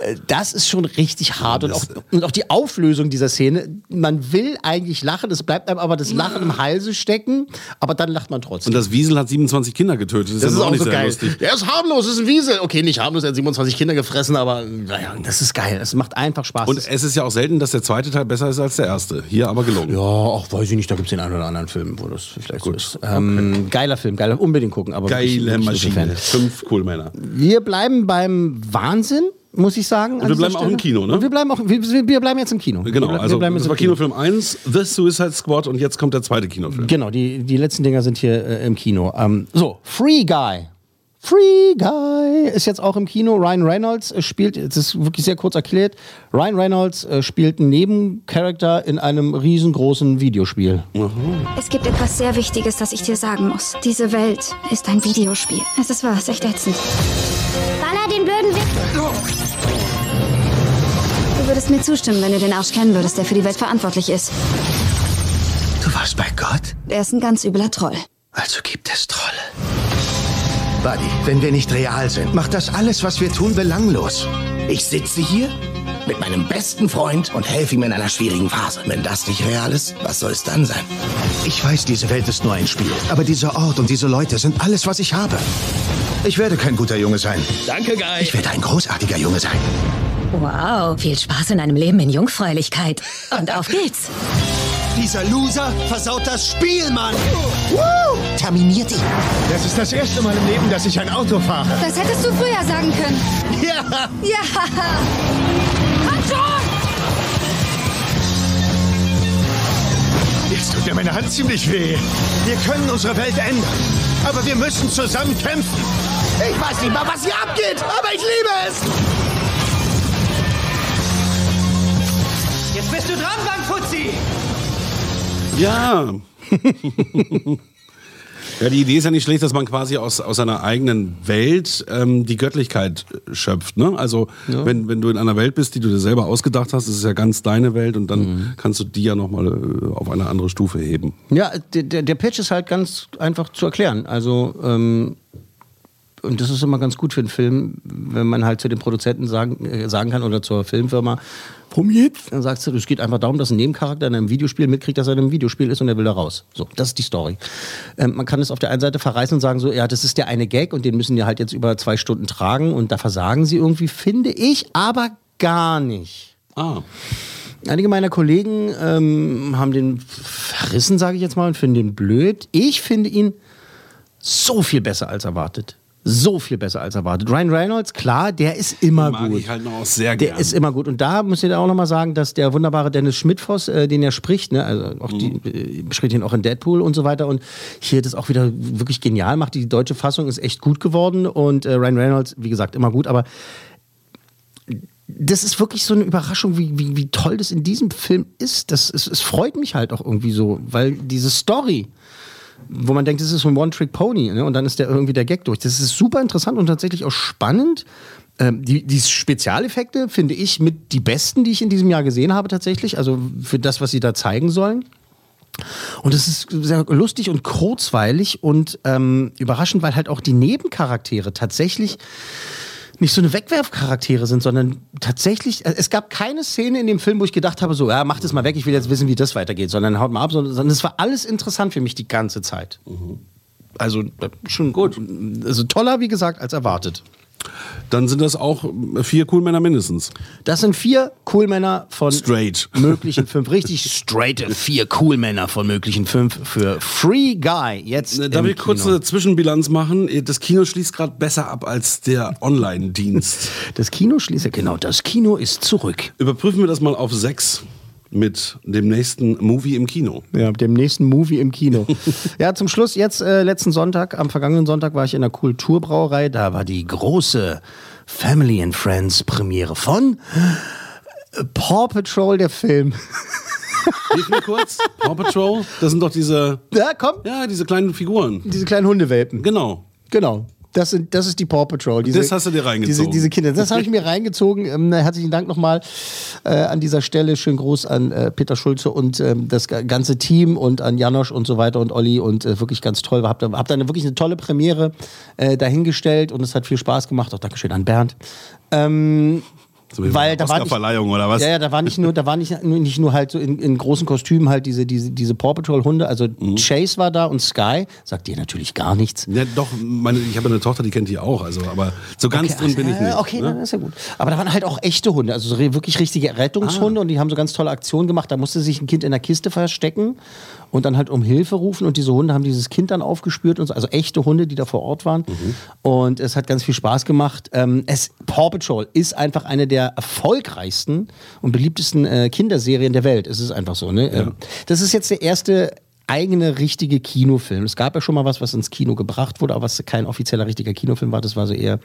äh, das ist schon richtig hart. Und auch, und auch die Auflösung dieser Szene, man will eigentlich lachen, es bleibt einem aber das Lachen im Halse stecken, aber dann lacht man trotzdem. Und das Wiesel hat 27 Kinder getötet. Das, Das ist, ja auch nicht so geil. lustig. Der ist harmlos, ist ein Wiesel. Okay, nicht harmlos, er hat 27 Kinder gefressen, aber naja, das ist geil. Es macht einfach Spaß. Und es ist ja auch selten, dass der zweite Teil besser ist als der erste. Hier aber gelungen. ja, auch weiß ich nicht, da gibt es den einen oder anderen Film, wo das vielleicht so ist. Ähm, Geiler Film, geiler, unbedingt gucken. Aber Geile Maschine. Fünf Coolmänner. Wir bleiben beim Wahnsinn, muss ich sagen. Und wir bleiben auch im. Kino, ne? Und wir bleiben auch, wir, wir bleiben jetzt im Kino. Genau, wir, also wir das war. Kinofilm 1, The Suicide Squad und jetzt kommt der zweite Kinofilm. Genau, die, die letzten Dinger sind hier äh, im Kino. Ähm, so, Free Guy. Free Guy ist jetzt auch im Kino. Ryan Reynolds äh, spielt, es ist wirklich sehr kurz erklärt, Ryan Reynolds äh, spielt einen Nebencharakter in einem riesengroßen Videospiel. Es gibt etwas sehr Wichtiges, das ich dir sagen muss. Diese Welt ist ein Videospiel. Es ist wahr, es ist echt ätzend. Baller den blöden Wichser. Du würdest mir zustimmen, wenn du den Arsch kennen würdest, der für die Welt verantwortlich ist. Du warst bei Gott? Er ist ein ganz übler Troll. Also gibt es Trolle. Buddy, wenn wir nicht real sind, macht das alles, was wir tun, belanglos. Ich sitze hier mit meinem besten Freund und helfe ihm in einer schwierigen Phase. Wenn das nicht real ist, was soll es dann sein? Ich weiß, diese Welt ist nur ein Spiel. Aber dieser Ort und diese Leute sind alles, was ich habe. Ich werde kein guter Junge sein. Danke, Guy. Ich werde ein großartiger Junge sein. Wow, viel Spaß in einem Leben in Jungfräulichkeit. Und auf geht's. Dieser Loser versaut das Spiel, Mann! Woo! Terminiert ihn! Das ist das erste Mal im Leben, dass ich ein Auto fahre. Das hättest du früher sagen können. Ja! Ja! Komm schon! Jetzt tut mir meine Hand ziemlich weh. Wir können unsere Welt ändern. Aber wir müssen zusammen kämpfen. Ich weiß nicht mal, was hier abgeht, aber ich liebe es! Jetzt bist du dran, Bankfuzzi! Ja. ja, die Idee ist ja nicht schlecht, dass man quasi aus, aus seiner eigenen Welt ähm, die Göttlichkeit schöpft. Ne? Also Ja. wenn, wenn du in einer Welt bist, die du dir selber ausgedacht hast, ist es ja ganz deine Welt und dann Mhm. kannst du die ja nochmal äh, auf eine andere Stufe heben. Ja, der, der, der Pitch ist halt ganz einfach zu erklären. Also, ähm, und das ist immer ganz gut für einen Film, wenn man halt zu den Produzenten sagen, äh, sagen kann oder zur Filmfirma, worum jetzt? Dann sagst du, es geht einfach darum, dass ein Nebencharakter in einem Videospiel mitkriegt, dass er in einem Videospiel ist und er will da raus. So, das ist die Story. Ähm, man kann es auf der einen Seite verreißen und sagen so, ja, das ist der eine Gag und den müssen die halt jetzt über zwei Stunden tragen und da versagen sie irgendwie, finde ich, aber gar nicht. Ah. Einige meiner Kollegen ähm, haben den verrissen, sage ich jetzt mal, und finden den blöd. Ich finde ihn so viel besser als erwartet. So viel besser als erwartet. Ryan Reynolds, klar, der ist immer Mag gut. ich halt noch sehr Der gern. ist immer gut. Und da muss ich auch nochmal sagen, dass der wunderbare Dennis Schmidtfoss, äh, den er spricht, ne, also auch die, Mhm. äh, spricht ihn auch in Deadpool und so weiter. Und hier das auch wieder wirklich genial macht. Die deutsche Fassung ist echt gut geworden. Und äh, Ryan Reynolds, wie gesagt, immer gut. Aber das ist wirklich so eine Überraschung, wie, wie, wie toll das in diesem Film ist. Das, es, es freut mich halt auch irgendwie so, weil diese Story, wo man denkt, das ist so ein One-Trick-Pony ne? und dann ist der irgendwie der Gag durch. Das ist super interessant und tatsächlich auch spannend. Ähm, die, die Spezialeffekte finde ich mit die besten, die ich in diesem Jahr gesehen habe tatsächlich. Also für das, was sie da zeigen sollen. Und es ist sehr lustig und kurzweilig und ähm, überraschend, weil halt auch die Nebencharaktere tatsächlich nicht so eine Wegwerfcharaktere sind, sondern tatsächlich, äh, es gab keine Szene in dem Film, wo ich gedacht habe, so, ja, mach das mal weg, ich will jetzt wissen, wie das weitergeht, sondern haut mal ab, sondern es war alles interessant für mich die ganze Zeit. Also äh, schon gut. Also toller, wie gesagt, als erwartet. Dann sind das auch vier Coolmänner mindestens. Das sind vier Coolmänner von Straight. möglichen fünf. Richtig straight vier Coolmänner von möglichen fünf für Free Guy. Jetzt Darf im ich kurz eine Zwischenbilanz machen? Das Kino schließt gerade besser ab als der Online-Dienst. Das Kino schließt, ja, genau, das Kino ist zurück. Überprüfen wir das mal auf sechs mit dem nächsten Movie im Kino. Ja, dem nächsten Movie im Kino. ja, zum Schluss, jetzt äh, letzten Sonntag, am vergangenen Sonntag war ich in der Kulturbrauerei. Da war die große Family and Friends Premiere von äh, Paw Patrol, der Film. Hilf mir kurz. Paw Patrol, das sind doch diese, Ja, komm. ja, diese kleinen Figuren. Diese kleinen Hundewelpen. Genau. Genau. Das, sind, das ist die Paw Patrol. Diese, Das hast du dir reingezogen. Diese, diese Kinder. Das habe ich mir reingezogen. Ähm, herzlichen Dank nochmal äh, an dieser Stelle. Schönen Gruß an äh, Peter Schulze und ähm, das ga- ganze Team und an Janosch und so weiter und Olli und äh, wirklich ganz toll. Habt habt da eine, wirklich eine tolle Premiere äh, dahingestellt und es hat viel Spaß gemacht. Auch Dankeschön an Bernd. Ähm, weil da war nicht, Oscarverleihung oder was? ja, ja, da war nicht nur, da war nicht, nicht nur halt so in, in großen Kostümen halt diese, diese, diese Paw Patrol Hunde. Also Mhm. Chase war da und Sky. Sagt dir natürlich gar nichts. Ja, doch, meine, ich habe eine Tochter, die kennt die auch, also, aber so ganz drin bin ich Äh, nicht. Okay, ne? dann ist ja gut. Aber da waren halt auch echte Hunde, also so wirklich richtige Rettungshunde und die haben so ganz tolle Aktionen gemacht. Da musste sich ein Kind in der Kiste verstecken und dann halt um Hilfe rufen und diese Hunde haben dieses Kind dann aufgespürt und so. Also echte Hunde, die da vor Ort waren. Und es hat ganz viel Spaß gemacht. Ähm, es, Paw Patrol ist einfach eine der erfolgreichsten und beliebtesten äh, Kinderserien der Welt. Es ist einfach so. Ne? Ähm, Das ist jetzt der erste eigene richtige Kinofilm. Es gab ja schon mal was, was ins Kino gebracht wurde, aber was kein offizieller richtiger Kinofilm war. Das war so eher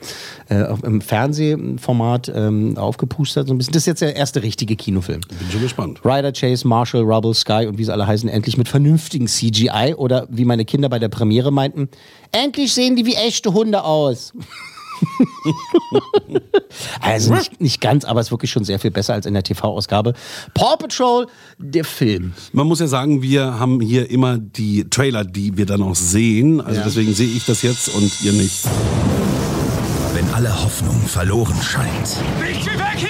äh, im Fernsehformat ähm, aufgepustert. So ein bisschen. Das ist jetzt der erste richtige Kinofilm. Bin schon gespannt. Ryder, Chase, Marshall, Rubble, Sky und wie sie alle heißen, endlich mit vernünftigen CGI oder wie meine Kinder bei der Premiere meinten, endlich sehen die wie echte Hunde aus. also nicht, nicht ganz, aber es ist wirklich schon sehr viel besser als in der TV-Ausgabe. Paw Patrol, der Film. Man muss ja sagen, wir haben hier immer die Trailer, die wir dann auch sehen. Also Ja. deswegen sehe ich das jetzt und ihr nicht. Wenn alle Hoffnung verloren scheint, Ich will weg hier!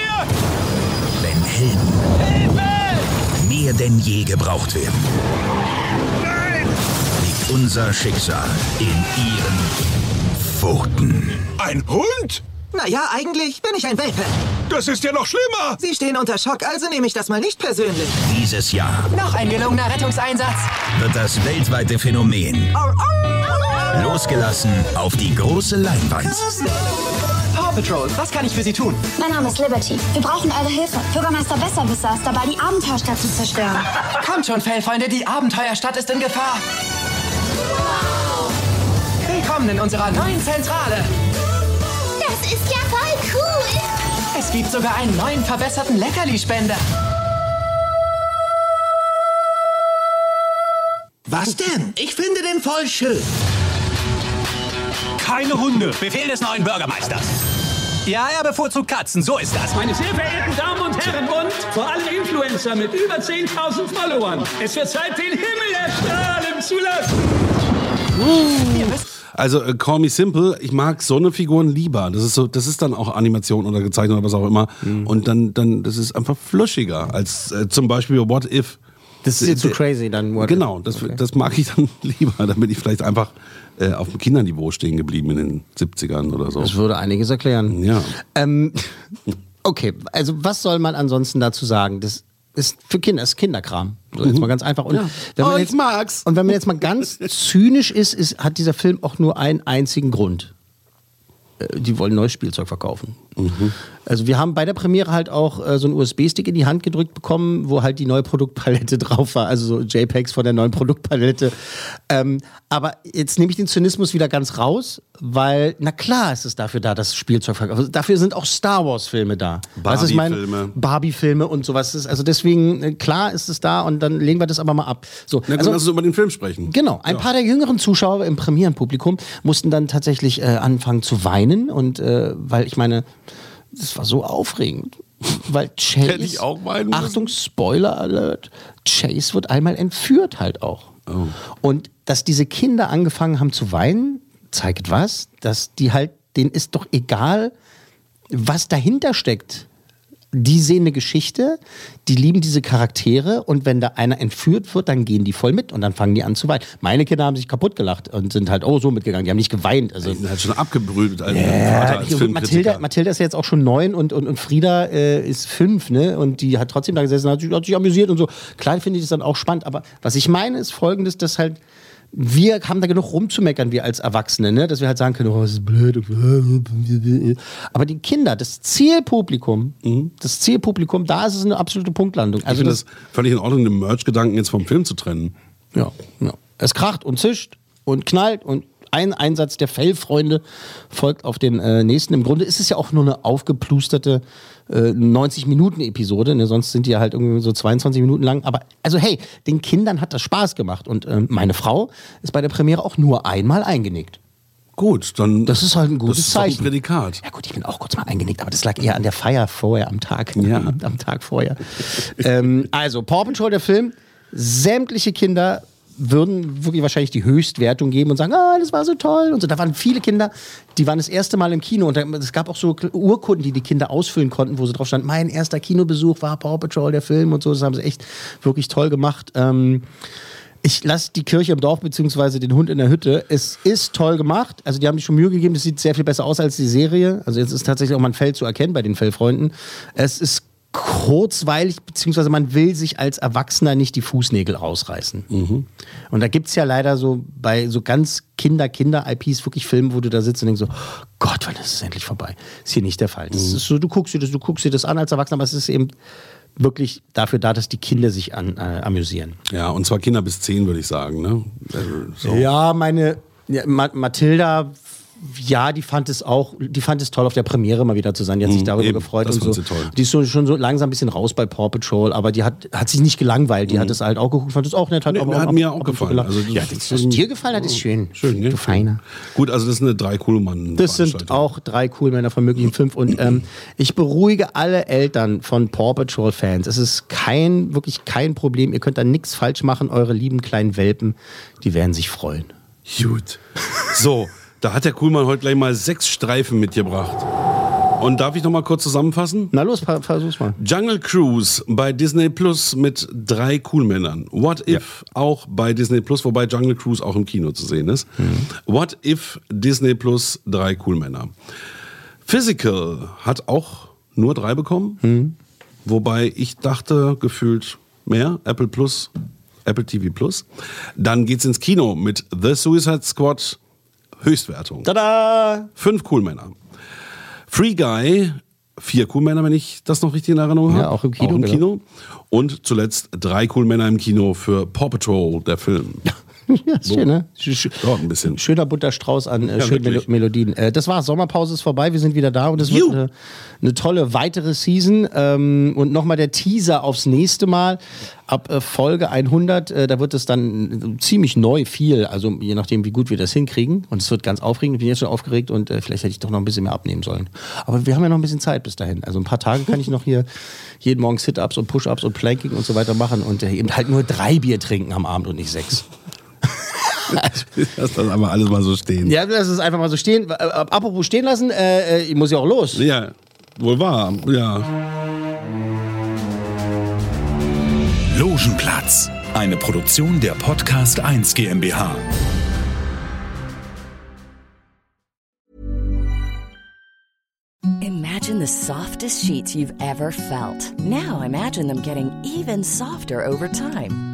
wenn Helden mehr denn je gebraucht werden, liegt unser Schicksal in ihren Pfoten. Ein Hund? Naja, eigentlich bin ich ein Welpe. Das ist ja noch schlimmer. Sie stehen unter Schock, also nehme ich das mal nicht persönlich. Dieses Jahr Noch ein gelungener Rettungseinsatz. wird das weltweite Phänomen losgelassen auf die große Leinwand. Paw Patrol, was kann ich für Sie tun? Mein Name ist Liberty. Wir brauchen eure Hilfe. Bürgermeister Besserwisser ist dabei, die Abenteuerstadt zu zerstören. Kommt schon, Fellfreunde, die Abenteuerstadt ist in Gefahr. Willkommen in unserer neuen Zentrale. Das ist ja voll cool. Es gibt sogar einen neuen verbesserten Leckerli-Spender. Was denn? Ich finde den voll schön. Keine Hunde. Befehl des neuen Bürgermeisters. Ja, er bevorzugt Katzen, so ist das. Meine sehr verehrten Damen und Herren und vor allem Influencer mit über 10.000 Followern. Es wird Zeit, den Himmel erstrahlen zu lassen. Also äh, Call Me Simple, ich mag so eine Figuren lieber. Das ist so, das ist dann auch Animation oder gezeichnet oder was auch immer. Mhm. Und dann, dann, das ist einfach fluschiger als äh, zum Beispiel What If. Das ist jetzt zu crazy dann. What Genau, das, das mag ich dann lieber. Da bin ich vielleicht einfach äh, auf dem Kinderniveau stehen geblieben in den 70ern oder so. Das würde einiges erklären. Ja. Ähm, okay, also was soll man ansonsten dazu sagen? Das ist für Kinder, ist Kinderkram. So jetzt mal ganz einfach. Und Mhm. Ja. wenn man Oh, jetzt, mag's. Und wenn man jetzt mal ganz zynisch ist, ist, hat dieser Film auch nur einen einzigen Grund. Äh, Die wollen neues Spielzeug verkaufen. Mhm. Also wir haben bei der Premiere halt auch äh, so einen USB-Stick in die Hand gedrückt bekommen, wo halt die neue Produktpalette drauf war, also so JPEGs von der neuen Produktpalette. Ähm, aber jetzt nehme ich den Zynismus wieder ganz raus, weil, na klar ist es dafür da, dass Spielzeug verkauft wird. Dafür sind auch Star Wars-Filme da. Barbie-Filme. Barbie-Filme und sowas. Ist, also deswegen, äh, klar ist es da und dann legen wir das aber mal ab. So, Na also, lass uns über den Film sprechen. Genau, ein paar der jüngeren Zuschauer im Premierenpublikum mussten dann tatsächlich äh, anfangen zu weinen und äh, weil ich meine, das war so aufregend. Weil Chase, ich auch weinen. Achtung, Spoiler Alert, Chase wird einmal entführt halt auch. Oh. Und dass diese Kinder angefangen haben zu weinen, zeigt was, dass die halt, denen ist doch egal, was dahinter steckt. Die sehen eine Geschichte, die lieben diese Charaktere und wenn da einer entführt wird, dann gehen die voll mit und dann fangen die an zu weinen. Meine Kinder haben sich kaputt gelacht und sind halt auch so mitgegangen. Die haben nicht geweint. Also Die sind halt schon abgebrüht als Filmkritiker. Mathilda, Mathilda ist jetzt auch schon neun und, und, und Frieda äh, ist fünf, ne? Und die hat trotzdem da gesessen, hat sich, hat sich amüsiert und so. Klar finde ich das dann auch spannend, aber was ich meine ist folgendes, dass halt wir haben da genug rumzumeckern, wir als Erwachsene, ne? dass wir halt sagen können, oh, das ist blöd. Aber die Kinder, das Zielpublikum, das Zielpublikum, da ist es eine absolute Punktlandung. Ich Also finde das, das völlig in Ordnung, den Merch-Gedanken jetzt vom Film zu trennen. ja, ja. Es kracht und zischt und knallt und ein Einsatz der Fellfreunde folgt auf den äh, nächsten. Im Grunde ist es ja auch nur eine aufgeplusterte äh, 90-Minuten-Episode, ne? sonst sind die ja halt irgendwie so 22 Minuten lang. Aber also hey, den Kindern hat das Spaß gemacht und ähm, meine Frau ist bei der Premiere auch nur einmal eingenickt. Gut, dann. Das ist halt ein gutes das ist Zeichen. Ein Prädikat. Ja gut, ich bin auch kurz mal eingenickt, aber das lag eher an der Feier vorher, am Tag. Ja. am Tag vorher. ähm, also, Paw Patrol, der Film. Sämtliche Kinder würden wirklich wahrscheinlich die Höchstwertung geben und sagen, ah, das war so toll und so. Da waren viele Kinder, die waren das erste Mal im Kino und da- es gab auch so Urkunden, die die Kinder ausfüllen konnten, wo so drauf stand, mein erster Kinobesuch war Paw Patrol, der Film und so. Das haben sie echt wirklich toll gemacht. Ähm, ich lasse die Kirche im Dorf beziehungsweise den Hund in der Hütte. Es ist toll gemacht. Also die haben sich schon Mühe gegeben. Es sieht sehr viel besser aus als die Serie. Also jetzt ist tatsächlich auch mal ein Fell zu erkennen bei den Fellfreunden. Es ist kurzweilig, beziehungsweise man will sich als Erwachsener nicht die Fußnägel rausreißen. Und da gibt es ja leider so bei so ganz Kinder-Kinder-IPs wirklich Filme, wo du da sitzt und denkst so, Gott, wann ist es endlich vorbei? Ist hier nicht der Fall. Ist so, du guckst dir das, du guckst dir das an als Erwachsener, aber es ist eben wirklich dafür da, dass die Kinder sich an, äh, amüsieren. Ja, und zwar Kinder bis 10, würde ich sagen. Ne? Also, so. Ja, meine ja, Ma Mathilda, ja, die fand es auch, die fand es toll, auf der Premiere mal wieder zu sein. Die hat sich Mhm, darüber eben, gefreut und so. Die ist so, schon so langsam ein bisschen raus bei Paw Patrol, aber die hat, hat sich nicht gelangweilt. Die hat es halt auch geguckt, fand es auch nett. Hat Nee, aber hat ab- mir auch gefallen. Also das- ja, das, was dir gefallen hat, ist schön. Schön, ne? Du Feiner. Gut, also das ist eine drei coole Mann. Das sind auch drei cool Männer von möglichen fünf. Und ähm, ich beruhige alle Eltern von Paw Patrol-Fans. Es ist kein, wirklich kein Problem. Ihr könnt da nichts falsch machen. Eure lieben kleinen Welpen, die werden sich freuen. Gut. So, da hat der Kuhlmann heute gleich mal sechs Streifen mitgebracht. Und darf ich noch mal kurz zusammenfassen? Na los, ver- versuch's mal. Jungle Cruise bei Disney Plus mit drei Coolmännern. What If auch bei Disney Plus, wobei Jungle Cruise auch im Kino zu sehen ist. What If Disney Plus drei Coolmänner. Physical hat auch nur drei bekommen, wobei ich dachte gefühlt mehr. Apple Plus, Apple TV Plus. Dann geht's ins Kino mit The Suicide Squad Höchstwertung. Tada! Fünf Coolmänner. Free Guy, vier Coolmänner, wenn ich das noch richtig in Erinnerung habe. Ja, auch im Kino, Auch im genau. Kino. Und zuletzt drei Coolmänner im Kino für Paw Patrol, der Film. Ja, ist schön, ne? Sch- Dort ein bisschen. Schöner bunter Strauß an äh, Ja, schönen Melo. Melodien. Äh, das war's. Sommerpause ist vorbei. Wir sind wieder da und es wird eine, eine tolle weitere Season. Ähm, und nochmal der Teaser aufs nächste Mal. Ab äh, Folge 100, äh, da wird es dann äh, ziemlich neu viel. Also je nachdem, wie gut wir das hinkriegen. Und es wird ganz aufregend. Ich bin jetzt schon aufgeregt und äh, vielleicht hätte ich doch noch ein bisschen mehr abnehmen sollen. Aber wir haben ja noch ein bisschen Zeit bis dahin. Also ein paar Tage kann ich noch hier jeden Morgen Sit-Ups und Push-Ups und Planking und so weiter machen und äh, eben halt nur drei Bier trinken am Abend und nicht sechs. Lass das aber alles mal so stehen. Ja, lass es einfach mal so stehen. Äh, apropos stehen lassen, äh, äh, ich muss ja auch los. Ja, wohl wahr. Ja. Logenplatz, eine Produktion der Podcast 1 GmbH. Imagine the softest sheets you've ever felt. Now imagine them getting even softer over time.